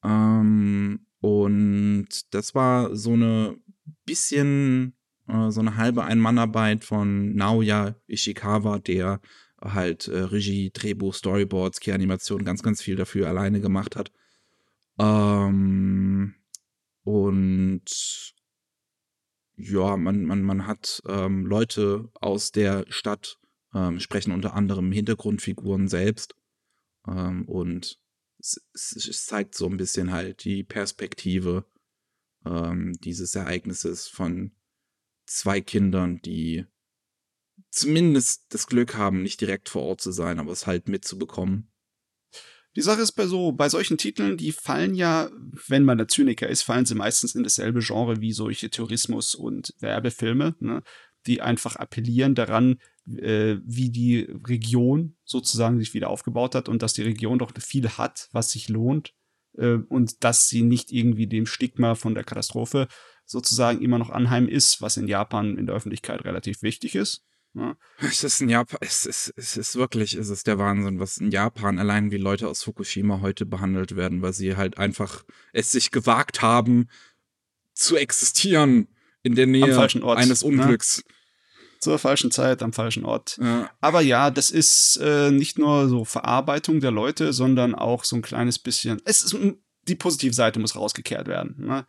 Ähm, und das war so eine bisschen, äh, so eine halbe Einmannarbeit von Naoya Ishikawa, der halt äh, Regie, Drehbuch, Storyboards, Key-Animation, ganz, ganz viel dafür alleine gemacht hat. Ähm, und ja, man, man, man hat ähm, Leute aus der Stadt, ähm, sprechen unter anderem Hintergrundfiguren selbst. Ähm, und es, es, zeigt so ein bisschen halt die Perspektive ähm, dieses Ereignisses von zwei Kindern, die zumindest das Glück haben, nicht direkt vor Ort zu sein, aber es halt mitzubekommen. Die Sache ist bei so, bei solchen Titeln, die fallen ja, wenn man der Zyniker ist, fallen sie meistens in dasselbe Genre wie solche Tourismus- und Werbefilme, ne? die einfach appellieren daran, äh, wie die Region sozusagen sich wieder aufgebaut hat und dass die Region doch viel hat, was sich lohnt äh, und dass sie nicht irgendwie dem Stigma von der Katastrophe sozusagen immer noch anheim ist, was in Japan in der Öffentlichkeit relativ wichtig ist. Ja. Es ist in Japan, es ist, es ist wirklich, es ist der Wahnsinn, was in Japan allein wie Leute aus Fukushima heute behandelt werden, weil sie halt einfach es sich gewagt haben, zu existieren in der Nähe eines ne? Unglücks. Ne? Zur falschen Zeit am falschen Ort. Ja. Aber ja, das ist äh, nicht nur so Verarbeitung der Leute, sondern auch so ein kleines bisschen. Es ist, die positive Seite muss rausgekehrt werden. Ne?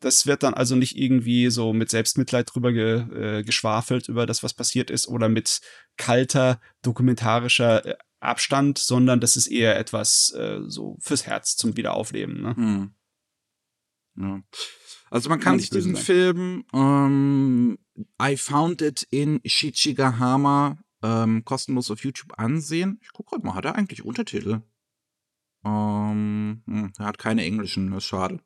Das wird dann also nicht irgendwie so mit Selbstmitleid drüber ge, äh, geschwafelt über das, was passiert ist, oder mit kalter dokumentarischer äh, Abstand, sondern das ist eher etwas äh, so fürs Herz zum Wiederaufleben. Ne? Hm. Ja. Also man kann sich diesen Film ähm, I Found It in Shichigahama ähm, kostenlos auf YouTube ansehen. Ich gucke gerade mal, hat er eigentlich Untertitel? Ähm, hm, er hat keine englischen, das ist schade.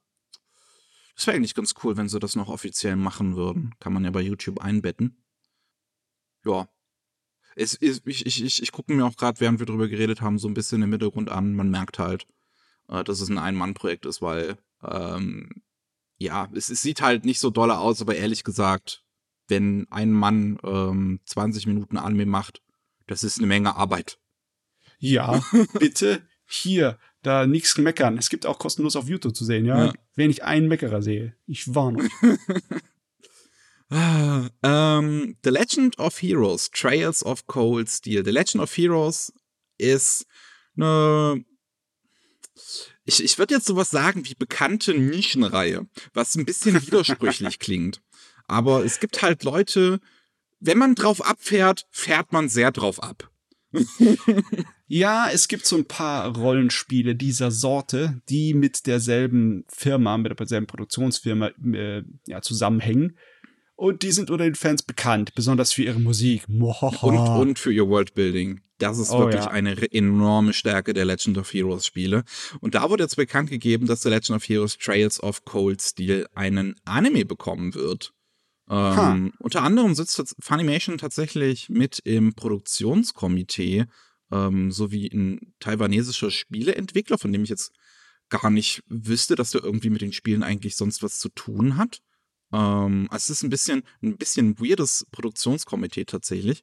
Das wäre eigentlich ganz cool, wenn sie das noch offiziell machen würden. Kann man ja bei YouTube einbetten. Ja. Es, es, ich ich, ich, ich gucke mir auch gerade, während wir drüber geredet haben, so ein bisschen im Hintergrund an. Man merkt halt, äh, dass es ein Ein-Mann-Projekt ist, weil, ähm, ja, es, es, sieht halt nicht so doll aus, aber ehrlich gesagt, wenn ein Mann ähm, 20 Minuten Anime macht, das ist eine Menge Arbeit. Ja, bitte hier, da nichts meckern. Es gibt auch kostenlos auf YouTube zu sehen, ja. ja. Wenn ich einen Meckerer sehe, ich warne euch. um, ähm, The Legend of Heroes, Trails of Cold Steel. The Legend of Heroes ist eine ich, ich würde jetzt sowas sagen wie bekannte Nischenreihe, was ein bisschen widersprüchlich klingt. Aber es gibt halt Leute, wenn man drauf abfährt, fährt man sehr drauf ab. ja, es gibt so ein paar Rollenspiele dieser Sorte, die mit derselben Firma, mit derselben Produktionsfirma äh, ja, zusammenhängen. Und die sind unter den Fans bekannt, besonders für ihre Musik. Und, und für ihr Worldbuilding. Das ist oh, wirklich ja. eine enorme Stärke der Legend of Heroes Spiele. Und da wurde jetzt bekannt gegeben, dass The Legend of Heroes Trails of Cold Steel einen Anime bekommen wird. Ähm, unter anderem sitzt Funimation tatsächlich mit im Produktionskomitee, ähm, sowie ein taiwanesischer Spieleentwickler, von dem ich jetzt gar nicht wüsste, dass der irgendwie mit den Spielen eigentlich sonst was zu tun hat. Ähm, also es ist ein bisschen, ein bisschen weirdes Produktionskomitee tatsächlich.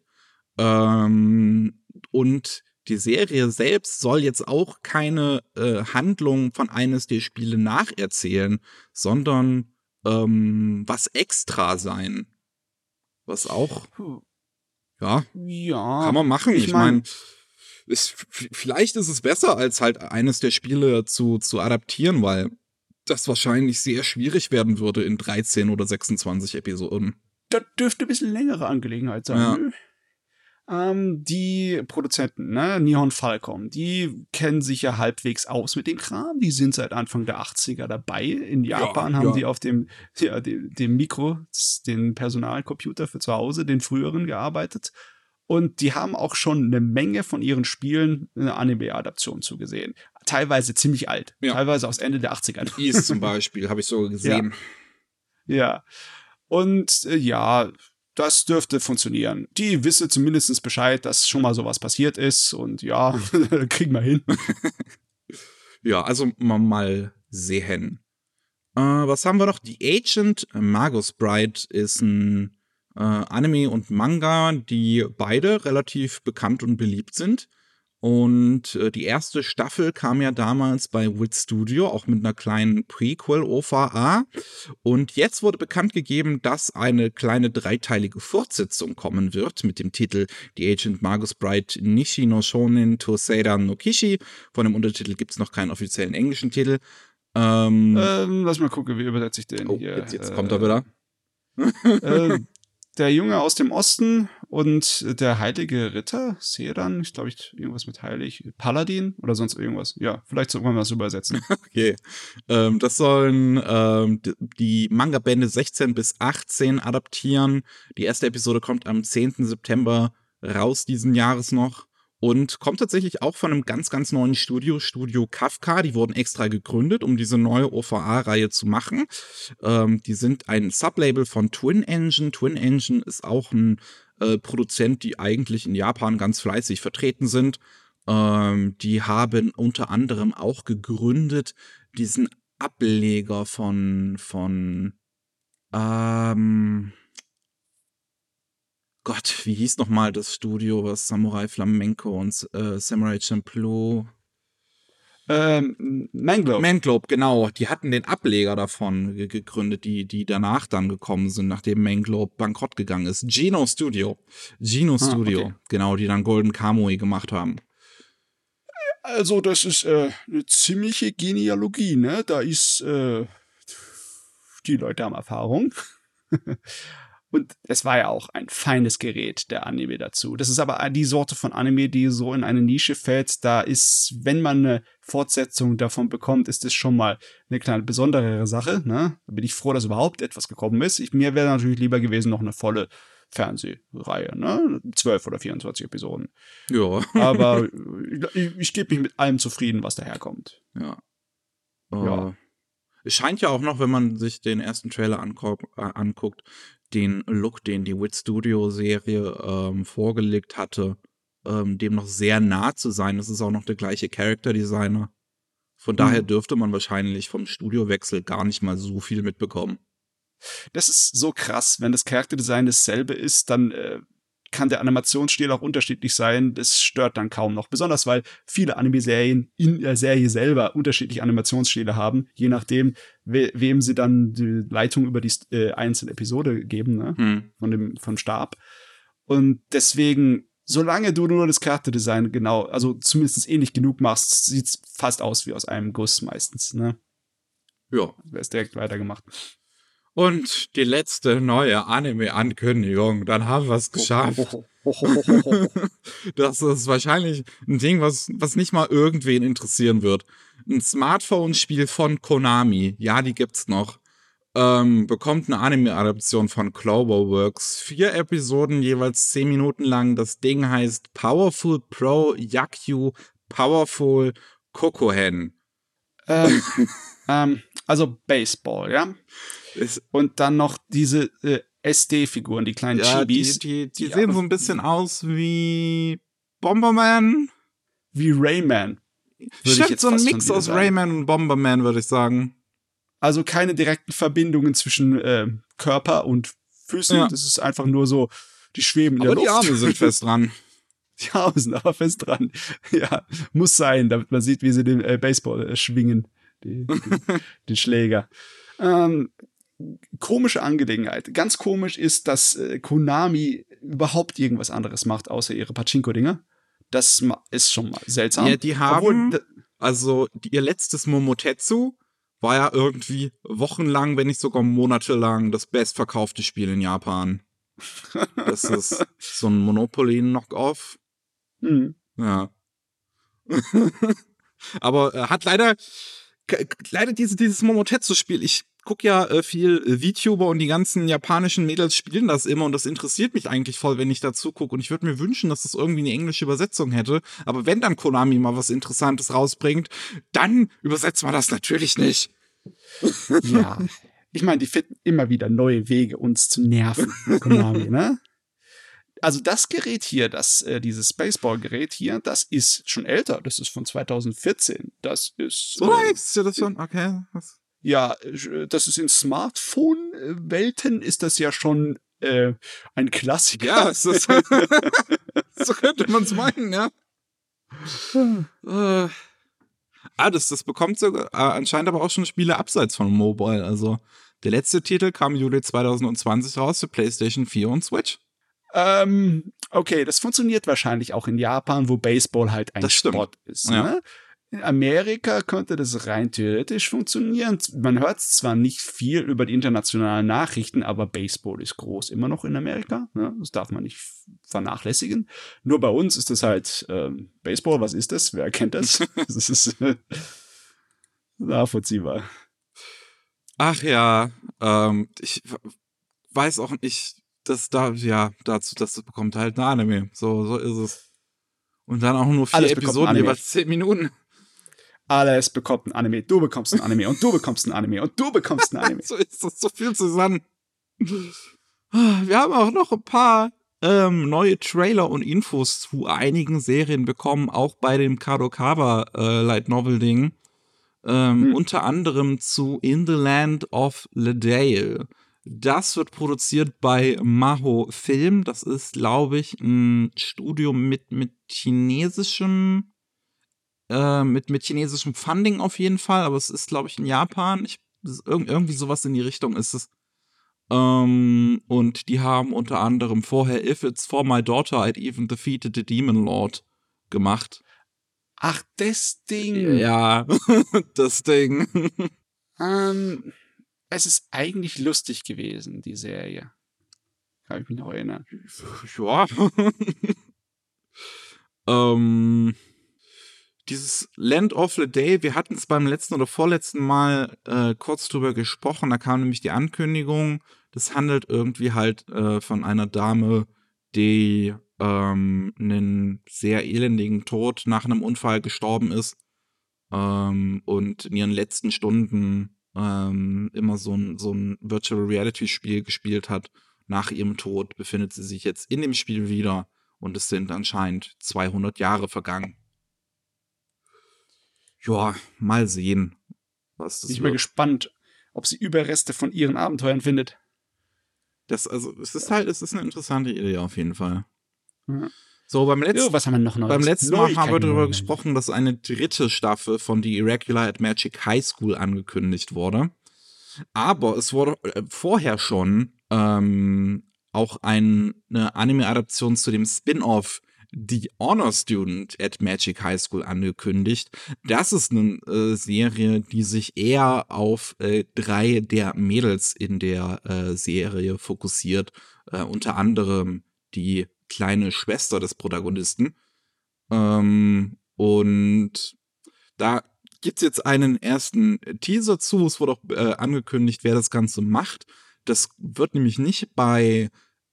Ähm, und die Serie selbst soll jetzt auch keine äh, Handlung von eines der Spiele nacherzählen, sondern ähm, was extra sein. Was auch, ja, ja kann man machen. Ich, ich meine, mein, vielleicht ist es besser, als halt eines der Spiele zu, zu adaptieren, weil das wahrscheinlich sehr schwierig werden würde in 13 oder 26 Episoden. Das dürfte ein bisschen längere Angelegenheit sein. Ja. Ähm, die Produzenten, ne, Nihon Falcom, die kennen sich ja halbwegs aus mit dem Kram. Die sind seit Anfang der 80er dabei. In Japan ja, haben ja. die auf dem, ja, dem, dem Mikro, den Personalcomputer für zu Hause, den früheren gearbeitet. Und die haben auch schon eine Menge von ihren Spielen eine Anime-Adaption zugesehen. Teilweise ziemlich alt, ja. teilweise aus Ende der 80er. Ease zum Beispiel, habe ich so gesehen. Ja. ja. Und äh, ja, das dürfte funktionieren. Die wisse zumindest Bescheid, dass schon mal sowas passiert ist und ja, kriegen wir hin. ja, also mal sehen. Äh, was haben wir noch? Die Agent Magus Bride ist ein äh, Anime und Manga, die beide relativ bekannt und beliebt sind. Und äh, die erste Staffel kam ja damals bei Wit Studio, auch mit einer kleinen Prequel-OVA. Und jetzt wurde bekannt gegeben, dass eine kleine dreiteilige Fortsetzung kommen wird mit dem Titel The Agent Magus Bright Nishi no Shonin Toseida no Kishi. Von dem Untertitel gibt es noch keinen offiziellen englischen Titel. Ähm, ähm, lass mal gucken, wie übersetze ich den oh, hier. Jetzt, jetzt äh, kommt er wieder. Äh, der Junge aus dem Osten und der heilige Ritter, Sedan, ich glaube, ich irgendwas mit heilig, Paladin oder sonst irgendwas. Ja, vielleicht soll man das übersetzen. Okay. Ähm, das sollen ähm, die Manga-Bände 16 bis 18 adaptieren. Die erste Episode kommt am 10. September raus diesen Jahres noch und kommt tatsächlich auch von einem ganz, ganz neuen Studio, Studio Kafka. Die wurden extra gegründet, um diese neue OVA-Reihe zu machen. Ähm, die sind ein Sublabel von Twin Engine. Twin Engine ist auch ein äh, Produzent, die eigentlich in Japan ganz fleißig vertreten sind. Ähm, die haben unter anderem auch gegründet diesen Ableger von, von, ähm, Gott, wie hieß nochmal das Studio, was Samurai Flamenco und äh, Samurai Champloo ähm, Manglobe. Manglobe, genau. Die hatten den Ableger davon gegründet, die, die danach dann gekommen sind, nachdem Manglobe bankrott gegangen ist. Geno Studio. Geno ah, Studio, okay. genau, die dann Golden Kamui gemacht haben. Also, das ist äh, eine ziemliche Genealogie, ne? Da ist, äh, die Leute haben Erfahrung. Und es war ja auch ein feines Gerät, der Anime dazu. Das ist aber die Sorte von Anime, die so in eine Nische fällt. Da ist, wenn man eine Fortsetzung davon bekommt, ist es schon mal eine kleine besondere Sache. Ne? Da bin ich froh, dass überhaupt etwas gekommen ist. Ich, mir wäre natürlich lieber gewesen, noch eine volle Fernsehreihe, ne? Zwölf oder 24 Episoden. Ja. Aber ich, ich gebe mich mit allem zufrieden, was daherkommt. Ja. Ja. Äh, Es scheint ja auch noch, wenn man sich den ersten Trailer anguckt, äh, anguckt den Look, den die Wit Studio Serie ähm, vorgelegt hatte, ähm, dem noch sehr nah zu sein. Das ist auch noch der gleiche Character Designer. Von daher Mhm. dürfte man wahrscheinlich vom Studiowechsel gar nicht mal so viel mitbekommen. Das ist so krass, wenn das Charakterdesign dasselbe ist, dann äh, kann der Animationsstil auch unterschiedlich sein. Das stört dann kaum noch. Besonders weil viele Anime-Serien in der Serie selber unterschiedliche Animationsstile haben, je nachdem, we wem sie dann die Leitung über die äh, einzelne Episode geben, ne? Hm. von dem vom Stab. Und deswegen, solange du nur das Charakterdesign genau, also zumindest ähnlich genug machst, sieht's fast aus wie aus einem Guss meistens. Ne? Ja. Wäre es direkt weitergemacht. Und die letzte neue Anime-Ankündigung, dann haben wir es geschafft. Das ist wahrscheinlich ein Ding, was, was nicht mal irgendwen interessieren wird. Ein Smartphone-Spiel von Konami, ja, die gibt's noch, ähm, bekommt eine Anime-Adaption von Cloverworks. Vier Episoden, jeweils zehn Minuten lang. Das Ding heißt Powerful Pro Yakyu Powerful Kokohen. ähm, ähm, also Baseball, ja. Und dann noch diese äh, SD-Figuren, die kleinen ja, die, Chibis, die, die die sehen aber- so ein bisschen aus wie Bomberman. wie Rayman. Stimmt, so ein Mix aus sagen. Rayman und Bomberman, würde ich sagen. Also keine direkten Verbindungen zwischen äh, Körper und Füßen. Ja. Das ist einfach nur so, die schweben in Aber der die Luft. Arme sind fest dran. Die Arme sind aber fest dran. Ja, muss sein, damit man sieht, wie sie den äh, Baseball äh, schwingen, die, die, den Schläger. Ähm, komische Angelegenheit. Ganz komisch ist, dass äh, Konami überhaupt irgendwas anderes macht, außer ihre Pachinko-Dinger. Das ist schon mal seltsam. Ja, die haben, Obwohl, also die, ihr letztes Momotetsu war ja irgendwie wochenlang, wenn nicht sogar monatelang das bestverkaufte Spiel in Japan. Das ist so ein Monopoly-Knockoff. hm. Ja. Aber äh, hat leider, leider diese, dieses Momotetsu-Spiel. Ich gucke ja äh, viel äh, VTuber und die ganzen japanischen Mädels spielen das immer und das interessiert mich eigentlich voll, wenn ich dazu gucke. Und ich würde mir wünschen, dass das irgendwie eine englische Übersetzung hätte. Aber wenn dann Konami mal was Interessantes rausbringt, dann übersetzt man das natürlich nicht. Ja. Ich meine, die finden immer wieder neue Wege, uns zu nerven, Konami, ne? Also das Gerät hier, das, äh, dieses Baseball-Gerät hier, das ist schon älter. Das ist von 2014. Das ist. So äh, existiert das schon? Okay. Was? Ja, äh, das ist in Smartphone-Welten ist das ja schon äh, ein Klassiker. Ja, ist, so könnte man es meinen, ja. Äh, ah, das, das bekommt sogar äh, anscheinend aber auch schon Spiele abseits von Mobile. Also der letzte Titel kam Juli 2020 raus für PlayStation 4 und Switch. Ähm, okay, das funktioniert wahrscheinlich auch in Japan, wo Baseball halt ein. Sport ist. Ja. Ne? In Amerika könnte das rein theoretisch funktionieren. Man hört zwar nicht viel über die internationalen Nachrichten, aber Baseball ist groß immer noch in Amerika. Ne? Das darf man nicht vernachlässigen. Nur bei uns ist das halt ähm, Baseball. Was ist das? Wer kennt das? das ist äh, nachvollziehbar. Ach ja, ähm, ich weiß auch nicht, dass da, ja, dazu, das bekommt halt ein Anime. So, so ist es. Und dann auch nur vier Alles Episoden, jeweils zehn Minuten. Alles bekommt ein Anime. Du bekommst ein Anime und du bekommst ein Anime und du bekommst ein Anime. So ist das so viel zusammen. Wir haben auch noch ein paar ähm, neue Trailer und Infos zu einigen Serien bekommen, auch bei dem Kadokawa äh, Light Novel Ding. Ähm, Hm. Unter anderem zu In the Land of Ledale. Das wird produziert bei Maho Film. Das ist, glaube ich, ein Studio mit, mit chinesischem, äh, mit, mit chinesischem Funding auf jeden Fall, aber es ist, glaube ich, in Japan. Ich, irg irgendwie sowas in die Richtung ist es. Ähm, und die haben unter anderem vorher If It's For My Daughter I'd Even Defeated the Demon Lord gemacht. Ach, das Ding. Ja, das Ding. Ähm, es ist eigentlich lustig gewesen, die Serie. Kann ich mich noch erinnern. Ja. ähm, dieses Land of the Day, wir hatten es beim letzten oder vorletzten Mal äh, kurz drüber gesprochen, da kam nämlich die Ankündigung, das handelt irgendwie halt äh, von einer Dame, die ähm, einen sehr elendigen Tod nach einem Unfall gestorben ist ähm, und in ihren letzten Stunden ähm, immer so ein, so ein Virtual Reality Spiel gespielt hat. Nach ihrem Tod befindet sie sich jetzt in dem Spiel wieder und es sind anscheinend 200 Jahre vergangen. Ja, mal sehen, was das Ich bin gespannt, ob sie Überreste von ihren Abenteuern findet. Das, also, es ist halt, es ist eine interessante Idee auf jeden Fall. Ja. So, beim letzten, jo, was haben wir noch beim letzten Mal haben wir darüber gesprochen, dass eine dritte Staffel von The Irregular at Magic High School angekündigt wurde. Aber es wurde äh, vorher schon ähm, auch ein, eine Anime-Adaption zu dem Spin-off The Honor Student at Magic High School angekündigt. Das ist eine äh, Serie, die sich eher auf äh, drei der Mädels in der äh, Serie fokussiert. Äh, unter anderem die kleine Schwester des Protagonisten. Ähm, und da gibt es jetzt einen ersten Teaser zu. Es wurde auch äh, angekündigt, wer das Ganze macht. Das wird nämlich nicht bei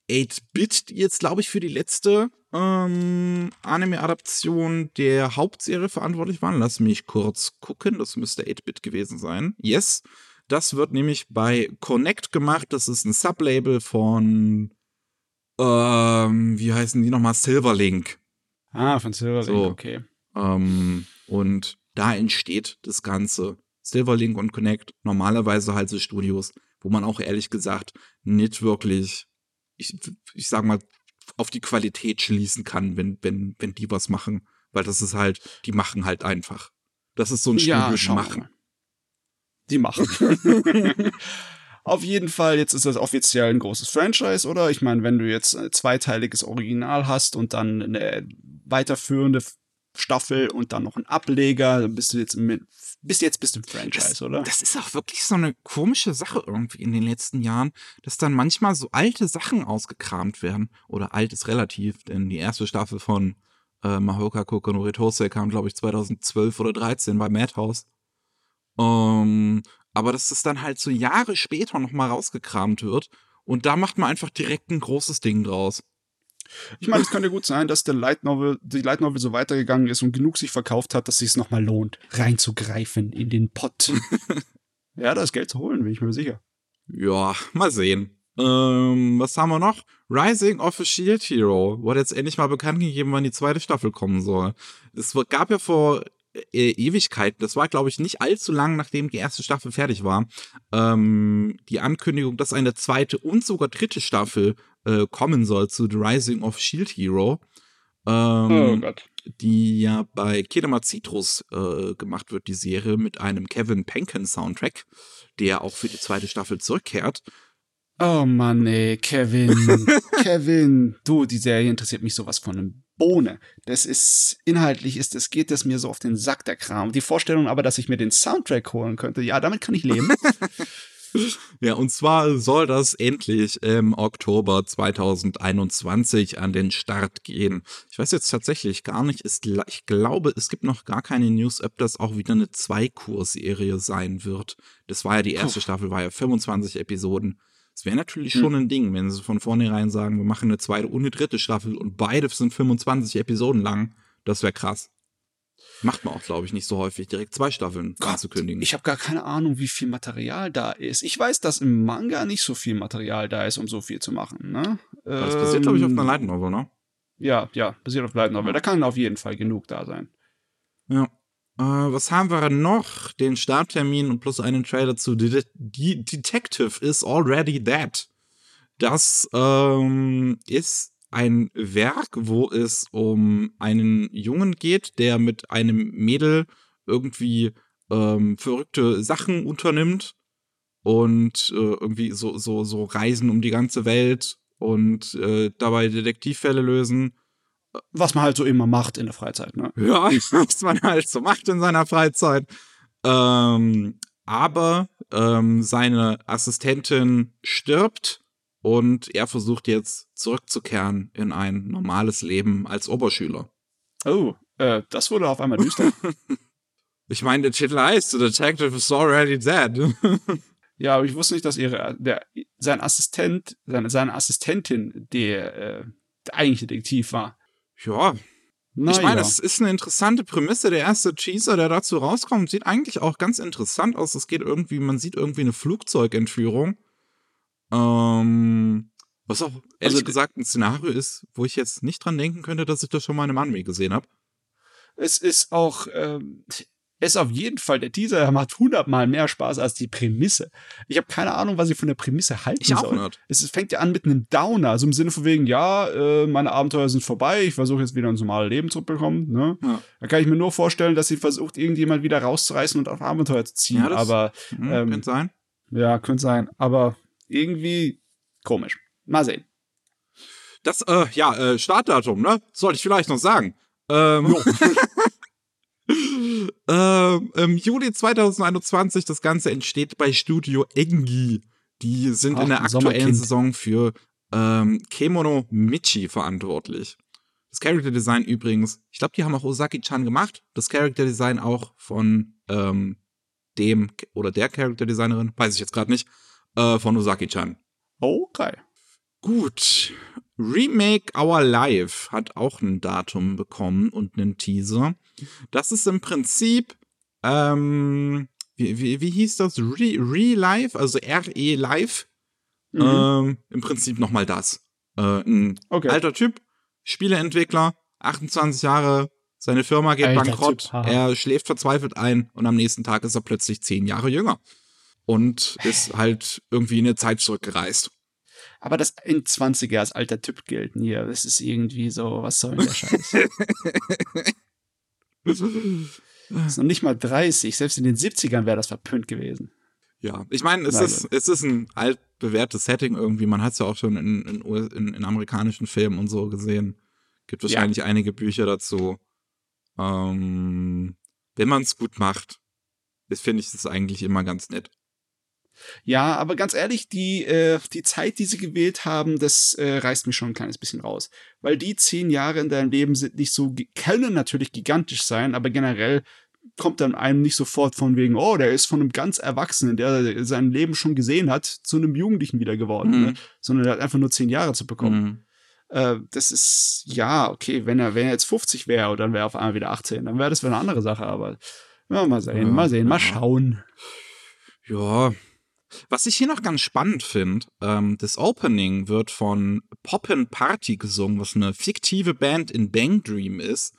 8-Bit, die jetzt, glaube ich, für die letzte ähm, Anime-Adaption der Hauptserie verantwortlich waren. Lass mich kurz gucken. Das müsste 8-Bit gewesen sein. Yes. Das wird nämlich bei Connect gemacht. Das ist ein Sublabel von ähm, wie heißen die nochmal? Silverlink. Ah, von Silverlink, so, okay. Ähm, und da entsteht das Ganze. Silverlink und Connect, normalerweise halt so Studios, wo man auch ehrlich gesagt nicht wirklich, ich, ich sag mal, auf die Qualität schließen kann, wenn, wenn, wenn die was machen. Weil das ist halt, die machen halt einfach. Das ist so ein Studio, ja, die machen. Die machen. Auf jeden Fall, jetzt ist das offiziell ein großes Franchise, oder? Ich meine, wenn du jetzt ein zweiteiliges Original hast und dann eine weiterführende Staffel und dann noch ein Ableger, dann bist du jetzt mit, bis jetzt bist du im Franchise, das, oder? Das ist auch wirklich so eine komische Sache irgendwie in den letzten Jahren, dass dann manchmal so alte Sachen ausgekramt werden. Oder alt ist relativ, denn die erste Staffel von äh, Mahoka Koko no Ritose kam, glaube ich, 2012 oder 2013 bei Madhouse. Ähm, aber dass das dann halt so Jahre später nochmal rausgekramt wird und da macht man einfach direkt ein großes Ding draus. Ich meine, es könnte gut sein, dass der Light Novel, die Light Novel so weitergegangen ist und genug sich verkauft hat, dass es sich nochmal lohnt, reinzugreifen in den Pott. ja, da ist Geld zu holen, bin ich mir sicher. Ja, mal sehen. Ähm, was haben wir noch? Rising of a Shield Hero wurde jetzt endlich mal bekannt gegeben, wann die zweite Staffel kommen soll. Es gab ja vor äh, Ewigkeiten, das war, glaube ich, nicht allzu lang, nachdem die erste Staffel fertig war, ähm, die Ankündigung, dass eine zweite und sogar dritte Staffel äh, kommen soll zu The Rising of Shield Hero. Ähm, oh Gott. Die ja bei Kinema Citrus äh, gemacht wird, die Serie mit einem Kevin Penken Soundtrack, der auch für die zweite Staffel zurückkehrt. Oh Mann, ey, Kevin. Kevin. Du, die Serie interessiert mich sowas von einem Bohne. Das ist, inhaltlich ist es, geht es mir so auf den Sack, der Kram. Die Vorstellung aber, dass ich mir den Soundtrack holen könnte, ja, damit kann ich leben. ja, und zwar soll das endlich im Oktober 2021 an den Start gehen. Ich weiß jetzt tatsächlich gar nicht, ist, ich glaube, es gibt noch gar keine News, ob das auch wieder eine Zwei-Kurs-Serie sein wird. Das war ja die erste Puh. Staffel, war ja 25 Episoden. Es wäre natürlich hm. schon ein Ding, wenn sie von vornherein sagen, wir machen eine zweite und eine dritte Staffel und beide sind 25 Episoden lang. Das wäre krass. Macht man auch, glaube ich, nicht so häufig, direkt zwei Staffeln Gott, anzukündigen. Ich habe gar keine Ahnung, wie viel Material da ist. Ich weiß, dass im Manga nicht so viel Material da ist, um so viel zu machen. Ne? Das basiert, ähm, glaube ich, auf einer Light Novel, ne? Ja, ja, basiert auf Light Novel. Ja. Da kann auf jeden Fall genug da sein. Ja. Äh, was haben wir noch? Den Starttermin und plus einen Trailer zu De De Detective is Already Dead. Das ähm, ist ein Werk, wo es um einen Jungen geht, der mit einem Mädel irgendwie ähm, verrückte Sachen unternimmt und äh, irgendwie so, so, so Reisen um die ganze Welt und äh, dabei Detektivfälle lösen was man halt so immer macht in der Freizeit, ne? Ja, was man halt so macht in seiner Freizeit. Ähm, aber ähm, seine Assistentin stirbt und er versucht jetzt zurückzukehren in ein normales Leben als Oberschüler. Oh, äh, das wurde auf einmal düster. ich meine, der Titel heißt The Detective is already dead. ja, aber ich wusste nicht, dass ihre, der, sein Assistent, seine, seine Assistentin der, äh, der eigentliche Detektiv war. Ja, na ich meine, ja. es ist eine interessante Prämisse. Der erste Teaser, der dazu rauskommt, sieht eigentlich auch ganz interessant aus. Es geht irgendwie, man sieht irgendwie eine Flugzeugentführung. Ähm, was auch ehrlich also, gesagt ein Szenario ist, wo ich jetzt nicht dran denken könnte, dass ich das schon mal in einem Anime gesehen habe. Es ist auch, ähm, ist auf jeden Fall, der Teaser macht hundertmal mehr Spaß als die Prämisse. Ich habe keine Ahnung, was ich von der Prämisse halten ich auch soll. Nicht. Es fängt ja an mit einem Downer, also im Sinne von wegen, ja, äh, meine Abenteuer sind vorbei, ich versuche jetzt wieder ins normale Leben zurückzubekommen. Ne? Ja. Da kann ich mir nur vorstellen, dass sie versucht, irgendjemand wieder rauszureißen und auf Abenteuer zu ziehen. Ja, das, aber mh, ähm, könnte sein. Ja, könnte sein. Aber irgendwie komisch. Mal sehen. Das, äh, ja, äh, Startdatum, ne? Sollte ich vielleicht noch sagen. Ähm, ähm, Im Juli 2021, das Ganze entsteht bei Studio Engi. Die sind Ach, in der aktuellen Saison für ähm, Kemono Michi verantwortlich. Das Character Design übrigens, ich glaube, die haben auch Osaki-chan gemacht. Das Character Design auch von ähm, dem oder der Character Designerin, weiß ich jetzt gerade nicht, äh, von Osaki-chan. Okay. Gut. Remake Our Life hat auch ein Datum bekommen und einen Teaser. Das ist im Prinzip, ähm, wie, wie, wie hieß das? Re, Re Life, also RE Live. Mhm. Ähm, Im Prinzip nochmal das. Äh, ein okay. alter Typ, Spieleentwickler, 28 Jahre, seine Firma geht alter bankrott, typ, er schläft verzweifelt ein und am nächsten Tag ist er plötzlich 10 Jahre jünger. Und ist halt irgendwie in eine Zeit zurückgereist. Aber das in 20er als alter Typ gelten hier, das ist irgendwie so, was soll denn der Scheiß? Das ist noch nicht mal 30. Selbst in den 70ern wäre das verpönt gewesen. Ja, ich meine, es, ist, es ist ein altbewährtes Setting irgendwie. Man hat es ja auch schon in, in, in, in, amerikanischen Filmen und so gesehen. Gibt wahrscheinlich ja. einige Bücher dazu. Ähm, wenn man es gut macht, finde ich das eigentlich immer ganz nett. Ja, aber ganz ehrlich, die, äh, die Zeit, die sie gewählt haben, das äh, reißt mich schon ein kleines bisschen raus. Weil die zehn Jahre in deinem Leben sind nicht so, können natürlich gigantisch sein, aber generell kommt dann einem nicht sofort von wegen, oh, der ist von einem ganz Erwachsenen, der sein Leben schon gesehen hat, zu einem Jugendlichen wieder geworden, ne? mhm. ne? sondern er hat einfach nur zehn Jahre zu bekommen. Mhm. Äh, das ist, ja, okay, wenn er, wenn er jetzt 50 wäre und dann wäre er auf einmal wieder 18, dann wäre das eine andere Sache, aber ja, mal sehen, ja, mal sehen, ja. mal schauen. Ja, was ich hier noch ganz spannend finde, ähm, das Opening wird von Poppin Party gesungen, was eine fiktive Band in Bang Dream ist.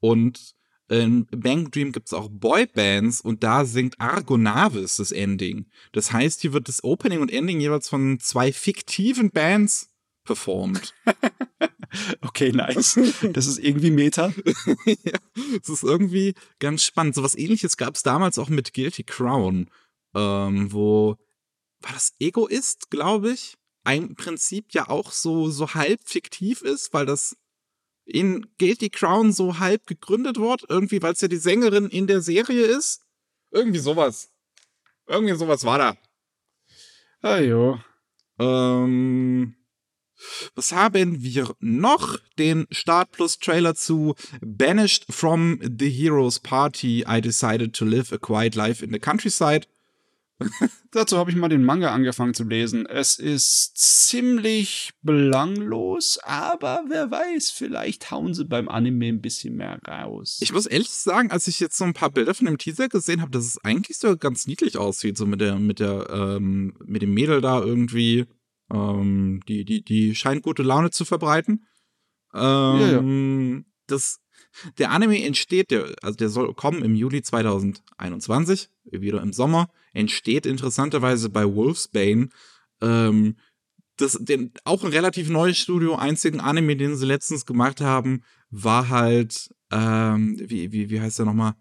Und in Bang Dream gibt es auch Boybands und da singt Argonavis das Ending. Das heißt, hier wird das Opening und Ending jeweils von zwei fiktiven Bands performt. okay, nice. Das ist irgendwie Meta. ja, das ist irgendwie ganz spannend. So was ähnliches gab es damals auch mit Guilty Crown, ähm, wo war das Egoist, glaube ich, ein Prinzip ja auch so, so halb fiktiv ist, weil das in Guilty Crown so halb gegründet wird, irgendwie, weil es ja die Sängerin in der Serie ist. Irgendwie sowas. Irgendwie sowas war da. Ah jo. Ähm, was haben wir noch? Den Start Plus Trailer zu Banished from the Heroes Party. I decided to live a quiet life in the countryside. Dazu habe ich mal den Manga angefangen zu lesen. Es ist ziemlich belanglos, aber wer weiß, vielleicht hauen sie beim Anime ein bisschen mehr raus. Ich muss ehrlich sagen, als ich jetzt so ein paar Bilder von dem Teaser gesehen habe, dass es eigentlich so ganz niedlich aussieht, so mit der, mit der, ähm, mit dem Mädel da irgendwie. Ähm, die, die, die scheint gute Laune zu verbreiten. Ähm, ja, ja. Ähm, das der Anime entsteht, der, also der soll kommen im Juli 2021, wieder im Sommer, entsteht interessanterweise bei Wolfsbane. Ähm, das, den, auch ein relativ neues Studio, einzigen Anime, den sie letztens gemacht haben, war halt, ähm, wie, wie, wie heißt der nochmal?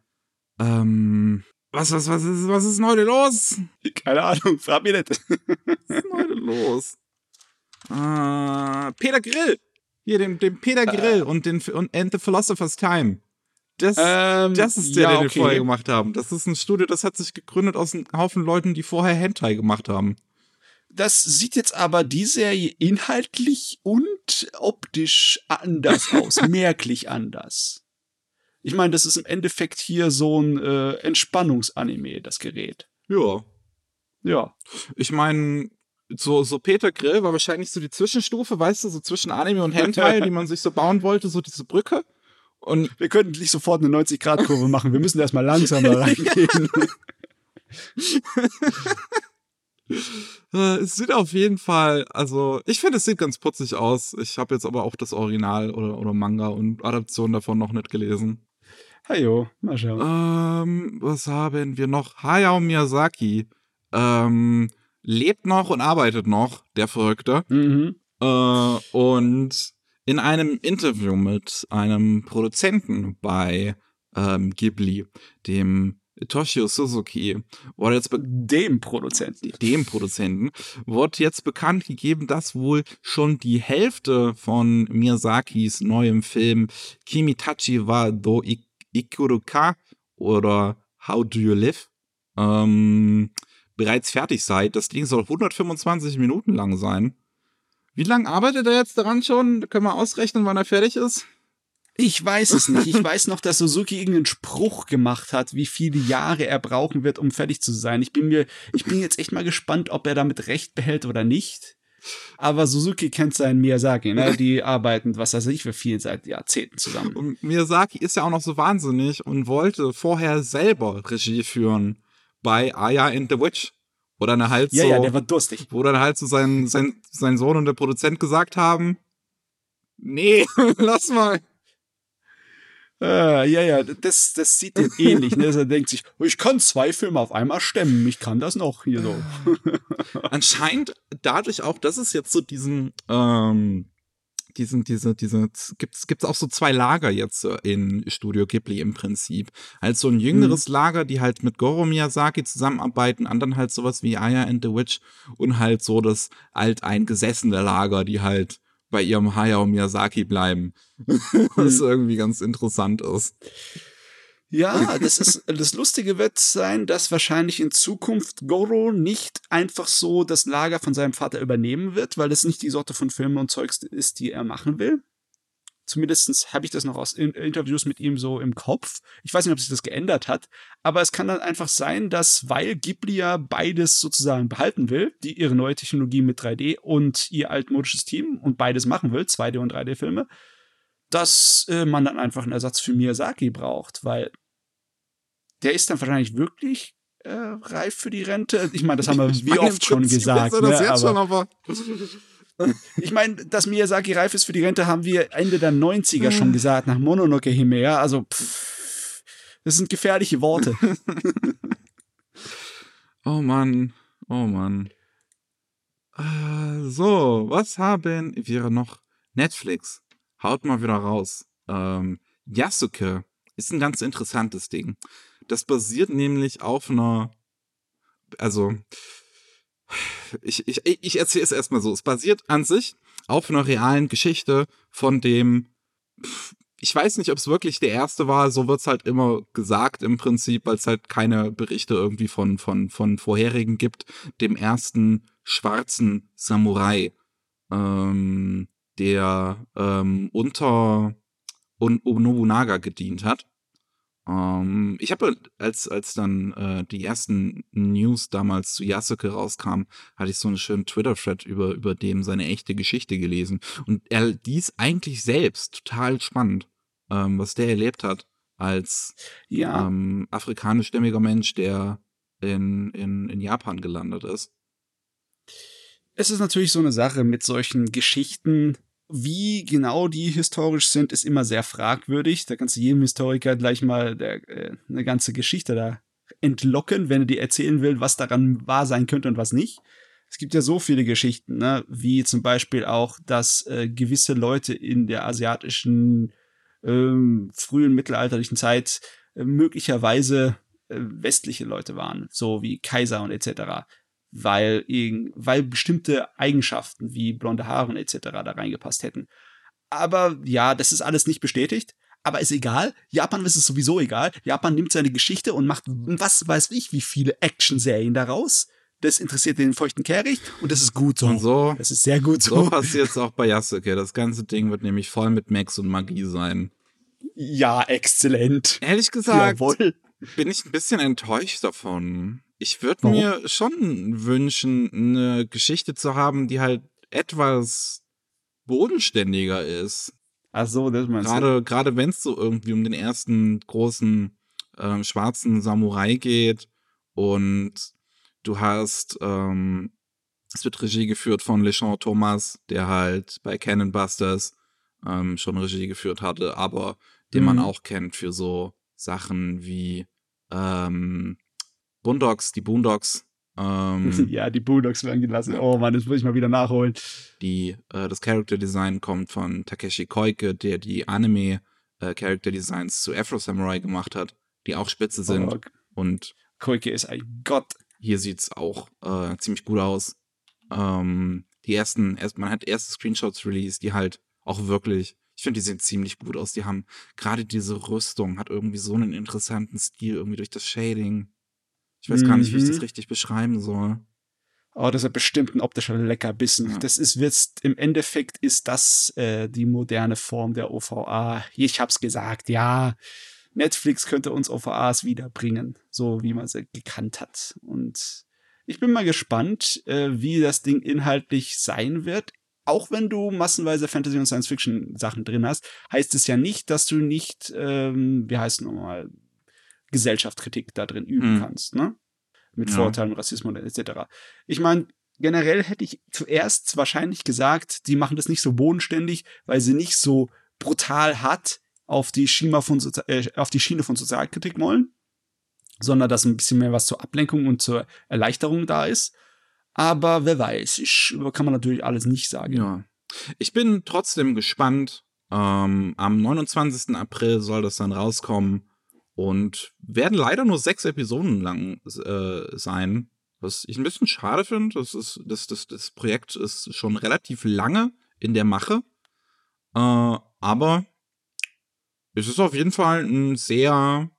Ähm, was, was, was ist, was ist denn heute los? Keine Ahnung, frag mich nicht. was ist denn heute los? Äh, Peter Grill. Hier, dem, dem Peter äh. Grill äh. und den und And the Philosopher's Time. Das, ähm, das ist der, ja, den wir vorher gemacht haben. Das ist ein Studio, das hat sich gegründet aus einem Haufen Leuten, die vorher Hentai gemacht haben. das sieht jetzt aber die Serie inhaltlich und optisch anders aus, merklich anders. Ich meine, das ist im Endeffekt hier so ein äh, Entspannungsanime, das Gerät. Ja. Ja. Ich meine, so, so Peter Grill war wahrscheinlich so die Zwischenstufe, weißt du, so zwischen Anime und Hentai, die man sich so bauen wollte, so diese Brücke. Und wir könnten nicht sofort eine 90-Grad-Kurve machen. Wir müssen erstmal langsamer reingehen. Äh, es sieht auf jeden Fall, also ich finde, es sieht ganz putzig aus. Ich habe jetzt aber auch das Original oder, oder Manga und Adaption davon noch nicht gelesen. Hajo, mal schauen. Ähm, was haben wir noch? Hayao Miyazaki ähm, lebt noch und arbeitet noch, der Verrückte. Mhm. Äh, und in einem Interview mit einem Produzenten bei ähm, Ghibli, dem Toshio Suzuki, wurde jetzt dem Produzenten, dem Produzenten, wurde jetzt bekannt gegeben, dass wohl schon die Hälfte von Miyazakis neuem Film Kimitachi wa do Ikuruka oder How Do You Live ähm, bereits fertig sei. Das Ding soll 125 Minuten lang sein. Wie lange arbeitet er jetzt daran schon? Können wir ausrechnen, wann er fertig ist? Ich weiß es nicht. Ich weiß noch, dass Suzuki irgendeinen Spruch gemacht hat, wie viele Jahre er brauchen wird, um fertig zu sein. Ich bin mir, ich bin jetzt echt mal gespannt, ob er damit recht behält oder nicht. Aber Suzuki kennt seinen Miyazaki, ne? Die arbeiten, was weiß ich, für viel seit Jahrzehnten zusammen. Und Miyazaki ist ja auch noch so wahnsinnig und wollte vorher selber Regie führen bei Aya and the Witch. Wo dann halt ja, so, ja, der war durstig. Wo dann halt so sein, sein, sein Sohn und der Produzent gesagt haben, nee, lass mal. Äh, ja, ja, das, das sieht ihm ähnlich. Ne? Er denkt sich, ich kann zwei Filme auf einmal stemmen, ich kann das noch hier so. Anscheinend dadurch auch, dass es jetzt so diesen, ähm, diesen, diese, diese, gibt's, gibt's auch so zwei Lager jetzt in Studio Ghibli im Prinzip. Halt so ein jüngeres hm. Lager, die halt mit Goro Miyazaki zusammenarbeiten, anderen halt sowas wie Aya and the Witch und halt so das alteingesessene Lager, die halt bei ihrem Hayao Miyazaki bleiben. Was hm. irgendwie ganz interessant ist. Ja, das ist das Lustige wird sein, dass wahrscheinlich in Zukunft Goro nicht einfach so das Lager von seinem Vater übernehmen wird, weil das nicht die Sorte von Filmen und Zeugs ist, die er machen will. Zumindest habe ich das noch aus Interviews mit ihm so im Kopf. Ich weiß nicht, ob sich das geändert hat, aber es kann dann einfach sein, dass, weil Ghibli ja beides sozusagen behalten will, die ihre neue Technologie mit 3D und ihr altmodisches Team und beides machen will, 2D und 3D-Filme, dass äh, man dann einfach einen Ersatz für Miyazaki braucht, weil der ist dann wahrscheinlich wirklich äh, reif für die Rente. Ich meine, das haben wir wie oft schon gesagt. Ne? aber, schon, aber ich meine, dass Miyazaki reif ist für die Rente, haben wir Ende der 90er schon gesagt, nach Mononoke Hime, ja. Also, pff, das sind gefährliche Worte. oh Mann, oh Mann. Äh, so, was haben wir noch? Netflix. Haut mal wieder raus. Ähm, Yasuke ist ein ganz interessantes Ding. Das basiert nämlich auf einer, also ich, ich, ich erzähle es erstmal so. Es basiert an sich auf einer realen Geschichte von dem, ich weiß nicht, ob es wirklich der erste war, so wird es halt immer gesagt im Prinzip, weil es halt keine Berichte irgendwie von, von, von vorherigen gibt, dem ersten schwarzen Samurai, ähm, der ähm, unter Nobunaga gedient hat. Ähm, ich habe, als, als dann äh, die ersten News damals zu Yasuke rauskamen, hatte ich so einen schönen Twitter-Thread über, über dem seine echte Geschichte gelesen. Und er dies eigentlich selbst total spannend, ähm, was der erlebt hat als ja. ähm, afrikanischstämmiger Mensch, der in, in, in Japan gelandet ist. Es ist natürlich so eine Sache mit solchen Geschichten, wie genau die historisch sind, ist immer sehr fragwürdig. Da kannst du jedem Historiker gleich mal der, äh, eine ganze Geschichte da entlocken, wenn er dir erzählen will, was daran wahr sein könnte und was nicht. Es gibt ja so viele Geschichten, ne? wie zum Beispiel auch, dass äh, gewisse Leute in der asiatischen ähm, frühen mittelalterlichen Zeit äh, möglicherweise äh, westliche Leute waren, so wie Kaiser und etc weil, weil bestimmte Eigenschaften wie blonde Haare etc. da reingepasst hätten. Aber ja, das ist alles nicht bestätigt. Aber ist egal. Japan ist es sowieso egal. Japan nimmt seine Geschichte und macht, was weiß ich, wie viele Action-Serien daraus. das interessiert den feuchten Kehricht und das ist gut so. Und so, Das ist sehr gut so so. passiert es auch bei Yasuke. Das ganze Ding wird nämlich voll mit Max und Magie sein. Ja, exzellent. Ehrlich gesagt, Jawohl. bin ich ein bisschen enttäuscht davon. Ich würde mir schon wünschen, eine Geschichte zu haben, die halt etwas bodenständiger ist. Ach so, das meinst du. Gerade, gerade wenn es so irgendwie um den ersten großen ähm, schwarzen Samurai geht und du hast, ähm, es wird Regie geführt von LeChamp Thomas, der halt bei Cannon Busters ähm, schon Regie geführt hatte, aber den man Mhm. auch kennt für so Sachen wie ähm, Boondocks, die Boondocks, ähm, Ja, die Bulldogs werden gelassen. Oh Mann, das muss ich mal wieder nachholen. die, äh, das Character Design kommt von Takeshi Koike, der die Anime äh, Character Designs zu Afro Samurai gemacht hat, die auch spitze sind. Oh, Und Koike ist ein Gott. hier sieht's auch äh, ziemlich gut aus. Ähm, die ersten, erst, man hat erste Screenshots released, die halt auch wirklich, ich finde, die sehen ziemlich gut aus. Die haben gerade diese Rüstung, hat irgendwie so einen interessanten Stil, irgendwie durch das Shading. Ich weiß gar nicht, wie ich das Mhm. richtig beschreiben soll. Oh, das ist bestimmt ein optischer Leckerbissen. Ja. Das ist jetzt, im Endeffekt ist das äh, die moderne Form der OVA. Ich hab's gesagt, ja. Netflix könnte uns OVAs wiederbringen, so wie man sie gekannt hat. Und ich bin mal gespannt, äh, wie das Ding inhaltlich sein wird. Auch wenn du massenweise Fantasy- und Science-Fiction-Sachen drin hast, heißt es ja nicht, dass du nicht, ähm, wie heißt es nochmal, Gesellschaftskritik da drin üben Hm. kannst, ne? Mit Ja. Vorurteilen, Rassismus etc. Ich meine, generell hätte ich zuerst wahrscheinlich gesagt, die machen das nicht so bodenständig, weil sie nicht so brutal hart auf die, Schiene von, Sozi äh, auf die Schiene von Sozialkritik wollen, sondern dass ein bisschen mehr was zur Ablenkung und zur Erleichterung da ist. Aber wer weiß, ich, kann man natürlich alles nicht sagen. Ja. Ich bin trotzdem gespannt. Ähm, am 29. April soll das dann rauskommen und werden leider nur sechs Episoden lang äh, sein. Was ich ein bisschen schade finde. Das, ist, das, das, das Projekt ist schon relativ lange in der Mache. Äh, aber es ist auf jeden Fall ein sehr,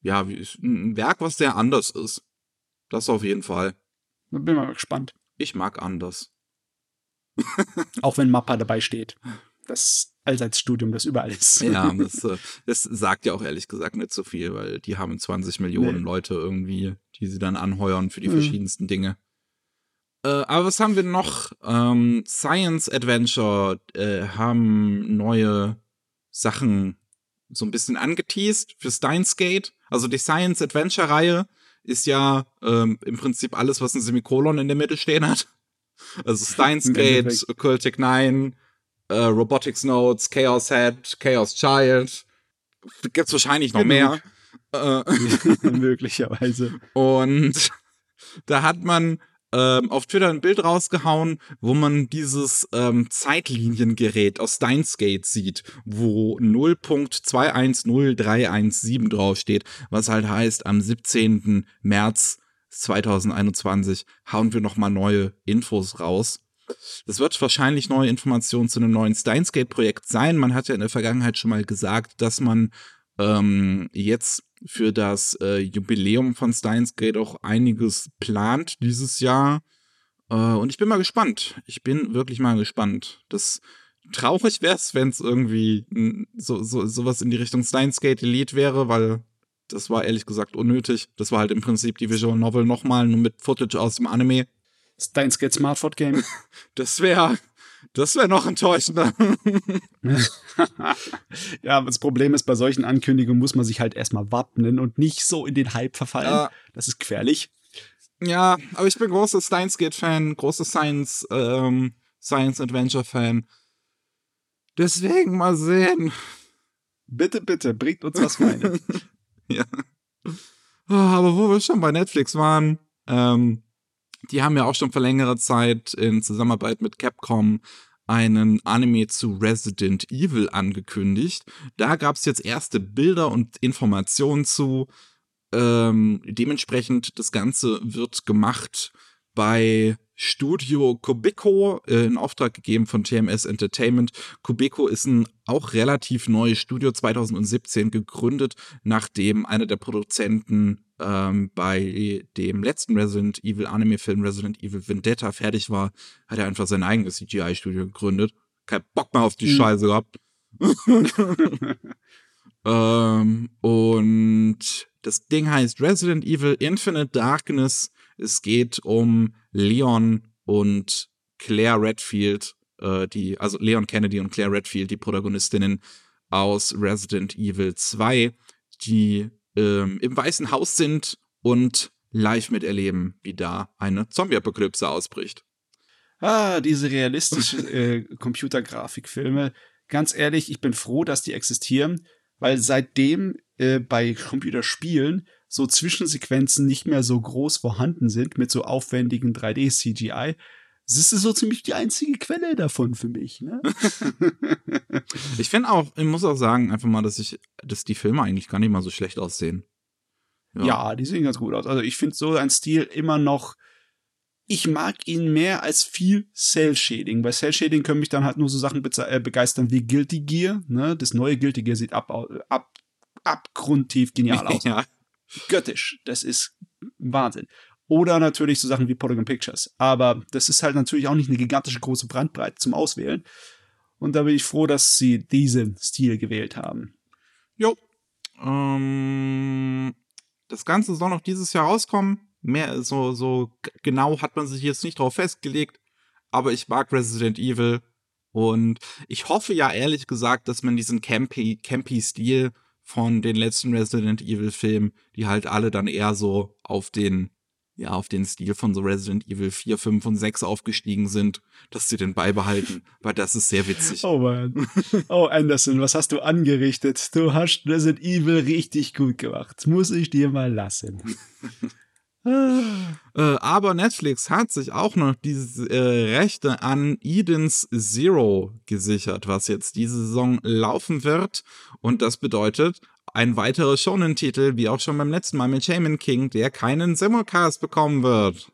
ja, ein Werk, was sehr anders ist. Das auf jeden Fall. Da bin mal gespannt. Ich mag anders. Auch wenn Mappa dabei steht. Das Allseitsstudium, das überall ist. Ja, das, äh, das sagt ja auch ehrlich gesagt nicht so viel, weil die haben 20 Millionen Nee. Leute irgendwie, die sie dann anheuern für die Mhm. verschiedensten Dinge. Äh, aber was haben wir noch? Ähm, Science Adventure äh, haben neue Sachen so ein bisschen angeteased für Steins Gate. Also die Science Adventure Reihe ist ja ähm, im Prinzip alles, was ein Semikolon in der Mitte stehen hat. Also Steins Im Gate, Endeffekt. Occultic 9, äh, Robotics Notes, Chaos Head, Chaos Child. Gibt's wahrscheinlich noch mehr. Äh, Möglicherweise. und da hat man ähm, auf Twitter ein Bild rausgehauen, wo man dieses ähm, Zeitliniengerät aus Steins Gate sieht, wo 0.210317 draufsteht, was halt heißt, am 17. März 2021 hauen wir nochmal neue Infos raus. Das wird wahrscheinlich neue Informationen zu einem neuen Steins Gate Projekt sein. Man hat ja in der Vergangenheit schon mal gesagt, dass man ähm, jetzt für das äh, Jubiläum von Steins Gate auch einiges plant dieses Jahr. Äh, und ich bin mal gespannt. Ich bin wirklich mal gespannt. Das traurig wäre es, wenn es irgendwie so, so, sowas in die Richtung Steins Gate Elite wäre, weil das war ehrlich gesagt unnötig. Das war halt im Prinzip die Visual Novel nochmal, nur mit Footage aus dem Anime. Steins Gate Smartphone Game. Das wäre das wäre noch enttäuschender. ja, das Problem ist, bei solchen Ankündigungen muss man sich halt erstmal wappnen und nicht so in den Hype verfallen. Ja. Das ist gefährlich. Ja, aber ich bin großer Steins Gate Fan, großer Science, ähm, Science Adventure Fan. Deswegen mal sehen. Bitte, bitte, bringt uns was rein. ja. Oh, aber wo wir schon bei Netflix waren, ähm, die haben ja auch schon vor längerer Zeit in Zusammenarbeit mit Capcom einen Anime zu Resident Evil angekündigt. Da gab es jetzt erste Bilder und Informationen zu. Ähm, dementsprechend, das Ganze wird gemacht bei Studio Kubiko äh, in Auftrag gegeben von TMS Entertainment. Kubiko ist ein auch relativ neues Studio, 2017 gegründet, nachdem einer der Produzenten ähm, bei dem letzten Resident Evil Anime-Film Resident Evil Vendetta fertig war, hat er einfach sein eigenes CGI-Studio gegründet. Kein Bock mehr auf die mhm. Scheiße gehabt. ähm, und das Ding heißt Resident Evil Infinite Darkness. Es geht um Leon und Claire Redfield, äh, die, also Leon Kennedy und Claire Redfield, die Protagonistinnen aus Resident Evil 2, die ähm, im Weißen Haus sind und live miterleben, wie da eine Zombie-Apokalypse ausbricht. Ah, diese realistischen äh, Computergrafikfilme. Ganz ehrlich, ich bin froh, dass die existieren, weil seitdem äh, bei Computerspielen so Zwischensequenzen nicht mehr so groß vorhanden sind mit so aufwendigen 3D-CGI, das ist so ziemlich die einzige Quelle davon für mich. Ne? ich finde auch, ich muss auch sagen, einfach mal, dass ich, dass die Filme eigentlich gar nicht mal so schlecht aussehen. Ja, ja die sehen ganz gut aus. Also ich finde so ein Stil immer noch. Ich mag ihn mehr als viel Cell Shading. Bei Cell Shading können mich dann halt nur so Sachen äh, begeistern wie Guilty Gear. Ne? Das neue Guilty Gear sieht ab, ab, abgrundtief genial aus. ja. Göttisch. Das ist Wahnsinn. Oder natürlich so Sachen wie Polygon Pictures. Aber das ist halt natürlich auch nicht eine gigantische große Brandbreite zum Auswählen. Und da bin ich froh, dass sie diesen Stil gewählt haben. Jo. Ähm, das Ganze soll noch dieses Jahr rauskommen. Mehr so, so genau hat man sich jetzt nicht drauf festgelegt. Aber ich mag Resident Evil. Und ich hoffe ja ehrlich gesagt, dass man diesen campy, campy Stil von den letzten Resident Evil Filmen, die halt alle dann eher so auf den ja, auf den Stil von so Resident Evil 4, 5 und 6 aufgestiegen sind, dass sie den beibehalten, weil das ist sehr witzig. Oh man. Oh Anderson, was hast du angerichtet? Du hast Resident Evil richtig gut gemacht. Muss ich dir mal lassen. äh, aber Netflix hat sich auch noch diese äh, Rechte an Eden's Zero gesichert, was jetzt diese Saison laufen wird. Und das bedeutet, ein weiterer Shonen-Titel, wie auch schon beim letzten Mal mit Shaman King, der keinen Simulcast bekommen wird.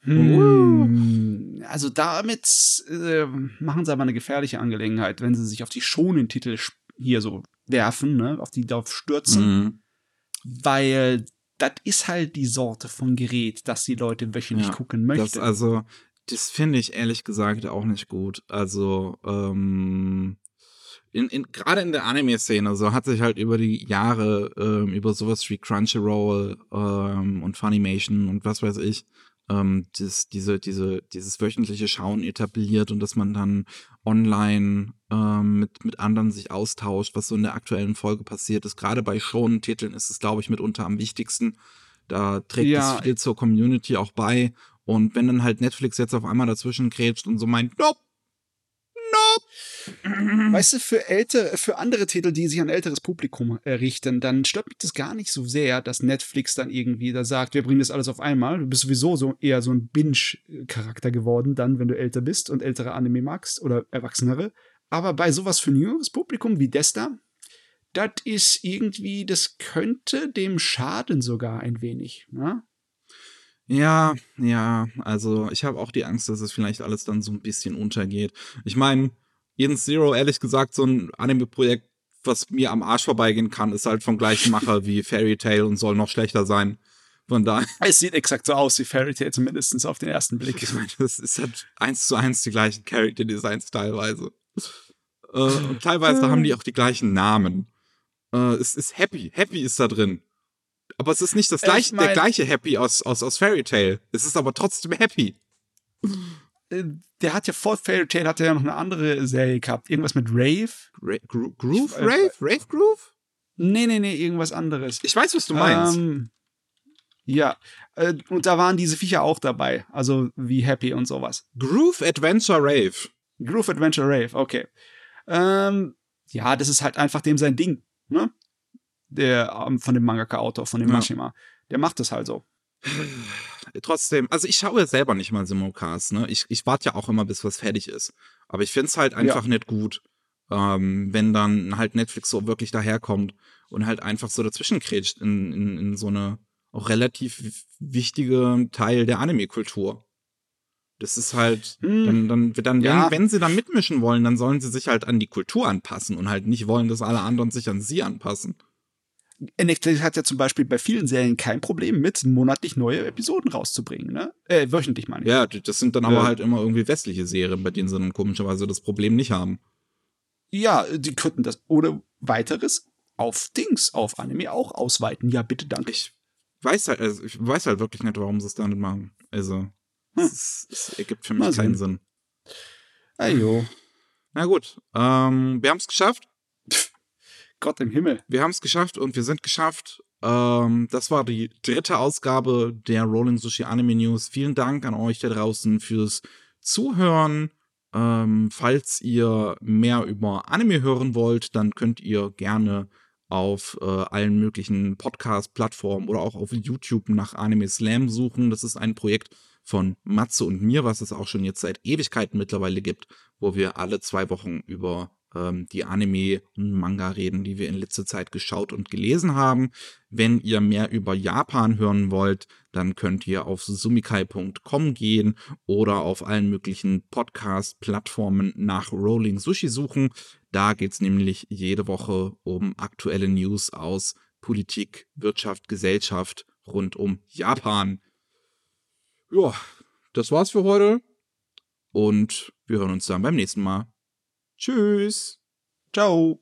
Hm. Also damit äh, machen sie aber eine gefährliche Angelegenheit, wenn sie sich auf die Shonen-Titel hier so werfen, ne, auf die darauf stürzen. Mhm. Weil das ist halt die Sorte von Gerät, das die Leute wöchentlich ja, gucken möchten. Das also, das finde ich ehrlich gesagt auch nicht gut. Also, ähm, in, in, gerade in der Anime-Szene, so hat sich halt über die Jahre ähm, über sowas wie Crunchyroll ähm, und Funimation und was weiß ich, ähm, das, diese, diese, dieses wöchentliche Schauen etabliert und dass man dann online ähm, mit, mit anderen sich austauscht, was so in der aktuellen Folge passiert ist. Gerade bei Shonen-Titeln ist es, glaube ich, mitunter am wichtigsten. Da trägt ja. es viel zur Community auch bei. Und wenn dann halt Netflix jetzt auf einmal dazwischen grätscht und so meint, nope, Weißt du, für ältere, für andere Titel, die sich an älteres Publikum richten, dann stört mich das gar nicht so sehr, dass Netflix dann irgendwie da sagt, wir bringen das alles auf einmal. Du bist sowieso so eher so ein Binge-Charakter geworden, dann, wenn du älter bist und ältere Anime magst oder Erwachsenere. Aber bei sowas für jüngeres Publikum wie Desta, das ist irgendwie, das könnte dem schaden sogar ein wenig. Ne? Ja, ja, also ich habe auch die Angst, dass es vielleicht alles dann so ein bisschen untergeht. Ich meine, Eden Zero, ehrlich gesagt, so ein Anime-Projekt, was mir am Arsch vorbeigehen kann, ist halt vom gleichen Macher wie Fairy Tail und soll noch schlechter sein. Von daher. Es sieht exakt so aus wie Fairy Tail, zumindest auf den ersten Blick. Ich meine, das ist halt eins zu eins die gleichen Character Designs teilweise. Äh, und teilweise haben die auch die gleichen Namen. Äh, es ist Happy. Happy ist da drin. Aber es ist nicht das gleiche, mein, der gleiche Happy aus, aus, aus Fairy Tail. Es ist aber trotzdem Happy. Äh, der hat ja vor Fairy Tail hat er ja noch eine andere Serie gehabt. Irgendwas mit Rave. Ra Gro Groove? Ich, äh, Rave? Rave Groove? Nee, nee, nee, irgendwas anderes. Ich weiß, was du meinst. Ähm, ja, äh, und da waren diese Viecher auch dabei. Also wie Happy und sowas. Groove Adventure Rave. Groove Adventure Rave, okay. Ähm, ja, das ist halt einfach dem sein Ding, ne? Der, ähm, von dem Mangaka-Autor, von dem ja. Mashima. Der macht das halt so trotzdem, also ich schaue ja selber nicht mal Simulcast, ne? Ich, ich warte ja auch immer, bis was fertig ist. Aber ich finde es halt einfach ja. nicht gut, ähm, wenn dann halt Netflix so wirklich daherkommt und halt einfach so dazwischen kretscht in, in, in so eine auch relativ wichtige Teil der Anime-Kultur. Das ist halt, Hm. dann, dann, dann Ja. wenn, wenn sie da mitmischen wollen, dann sollen sie sich halt an die Kultur anpassen und halt nicht wollen, dass alle anderen sich an sie anpassen. Netflix hat ja zum Beispiel bei vielen Serien kein Problem mit, monatlich neue Episoden rauszubringen, ne? Äh, wöchentlich meine ich. Ja, das sind dann aber halt immer irgendwie westliche Serien, bei denen sie dann komischerweise das Problem nicht haben. Ja, die könnten das ohne weiteres auf Dings, auf Anime auch ausweiten. Ja, bitte, danke. Ich weiß halt, also ich weiß halt wirklich nicht, warum sie es da nicht machen. Also, es, ist, es ergibt für mich Mal keinen sehen. Sinn. Ajo, Na gut, ähm, wir haben es geschafft. Gott im Himmel. Wir haben es geschafft und wir sind geschafft. Ähm, das war die dritte Ausgabe der Rolling Sushi Anime News. Vielen Dank an euch da draußen fürs Zuhören. Ähm, falls ihr mehr über Anime hören wollt, dann könnt ihr gerne auf äh, allen möglichen Podcast-Plattformen oder auch auf YouTube nach Anime Slam suchen. Das ist ein Projekt von Matze und mir, was es auch schon jetzt seit Ewigkeiten mittlerweile gibt, wo wir alle zwei Wochen über ähm, die Anime und Manga reden, die wir in letzter Zeit geschaut und gelesen haben. Wenn ihr mehr über Japan hören wollt, dann könnt ihr auf sumikai.com gehen oder auf allen möglichen Podcast-Plattformen nach Rolling Sushi suchen. Da geht's nämlich jede Woche um aktuelle News aus Politik, Wirtschaft, Gesellschaft rund um Japan. Ja, das war's für heute. Und wir hören uns dann beim nächsten Mal. Tschüss. Ciao.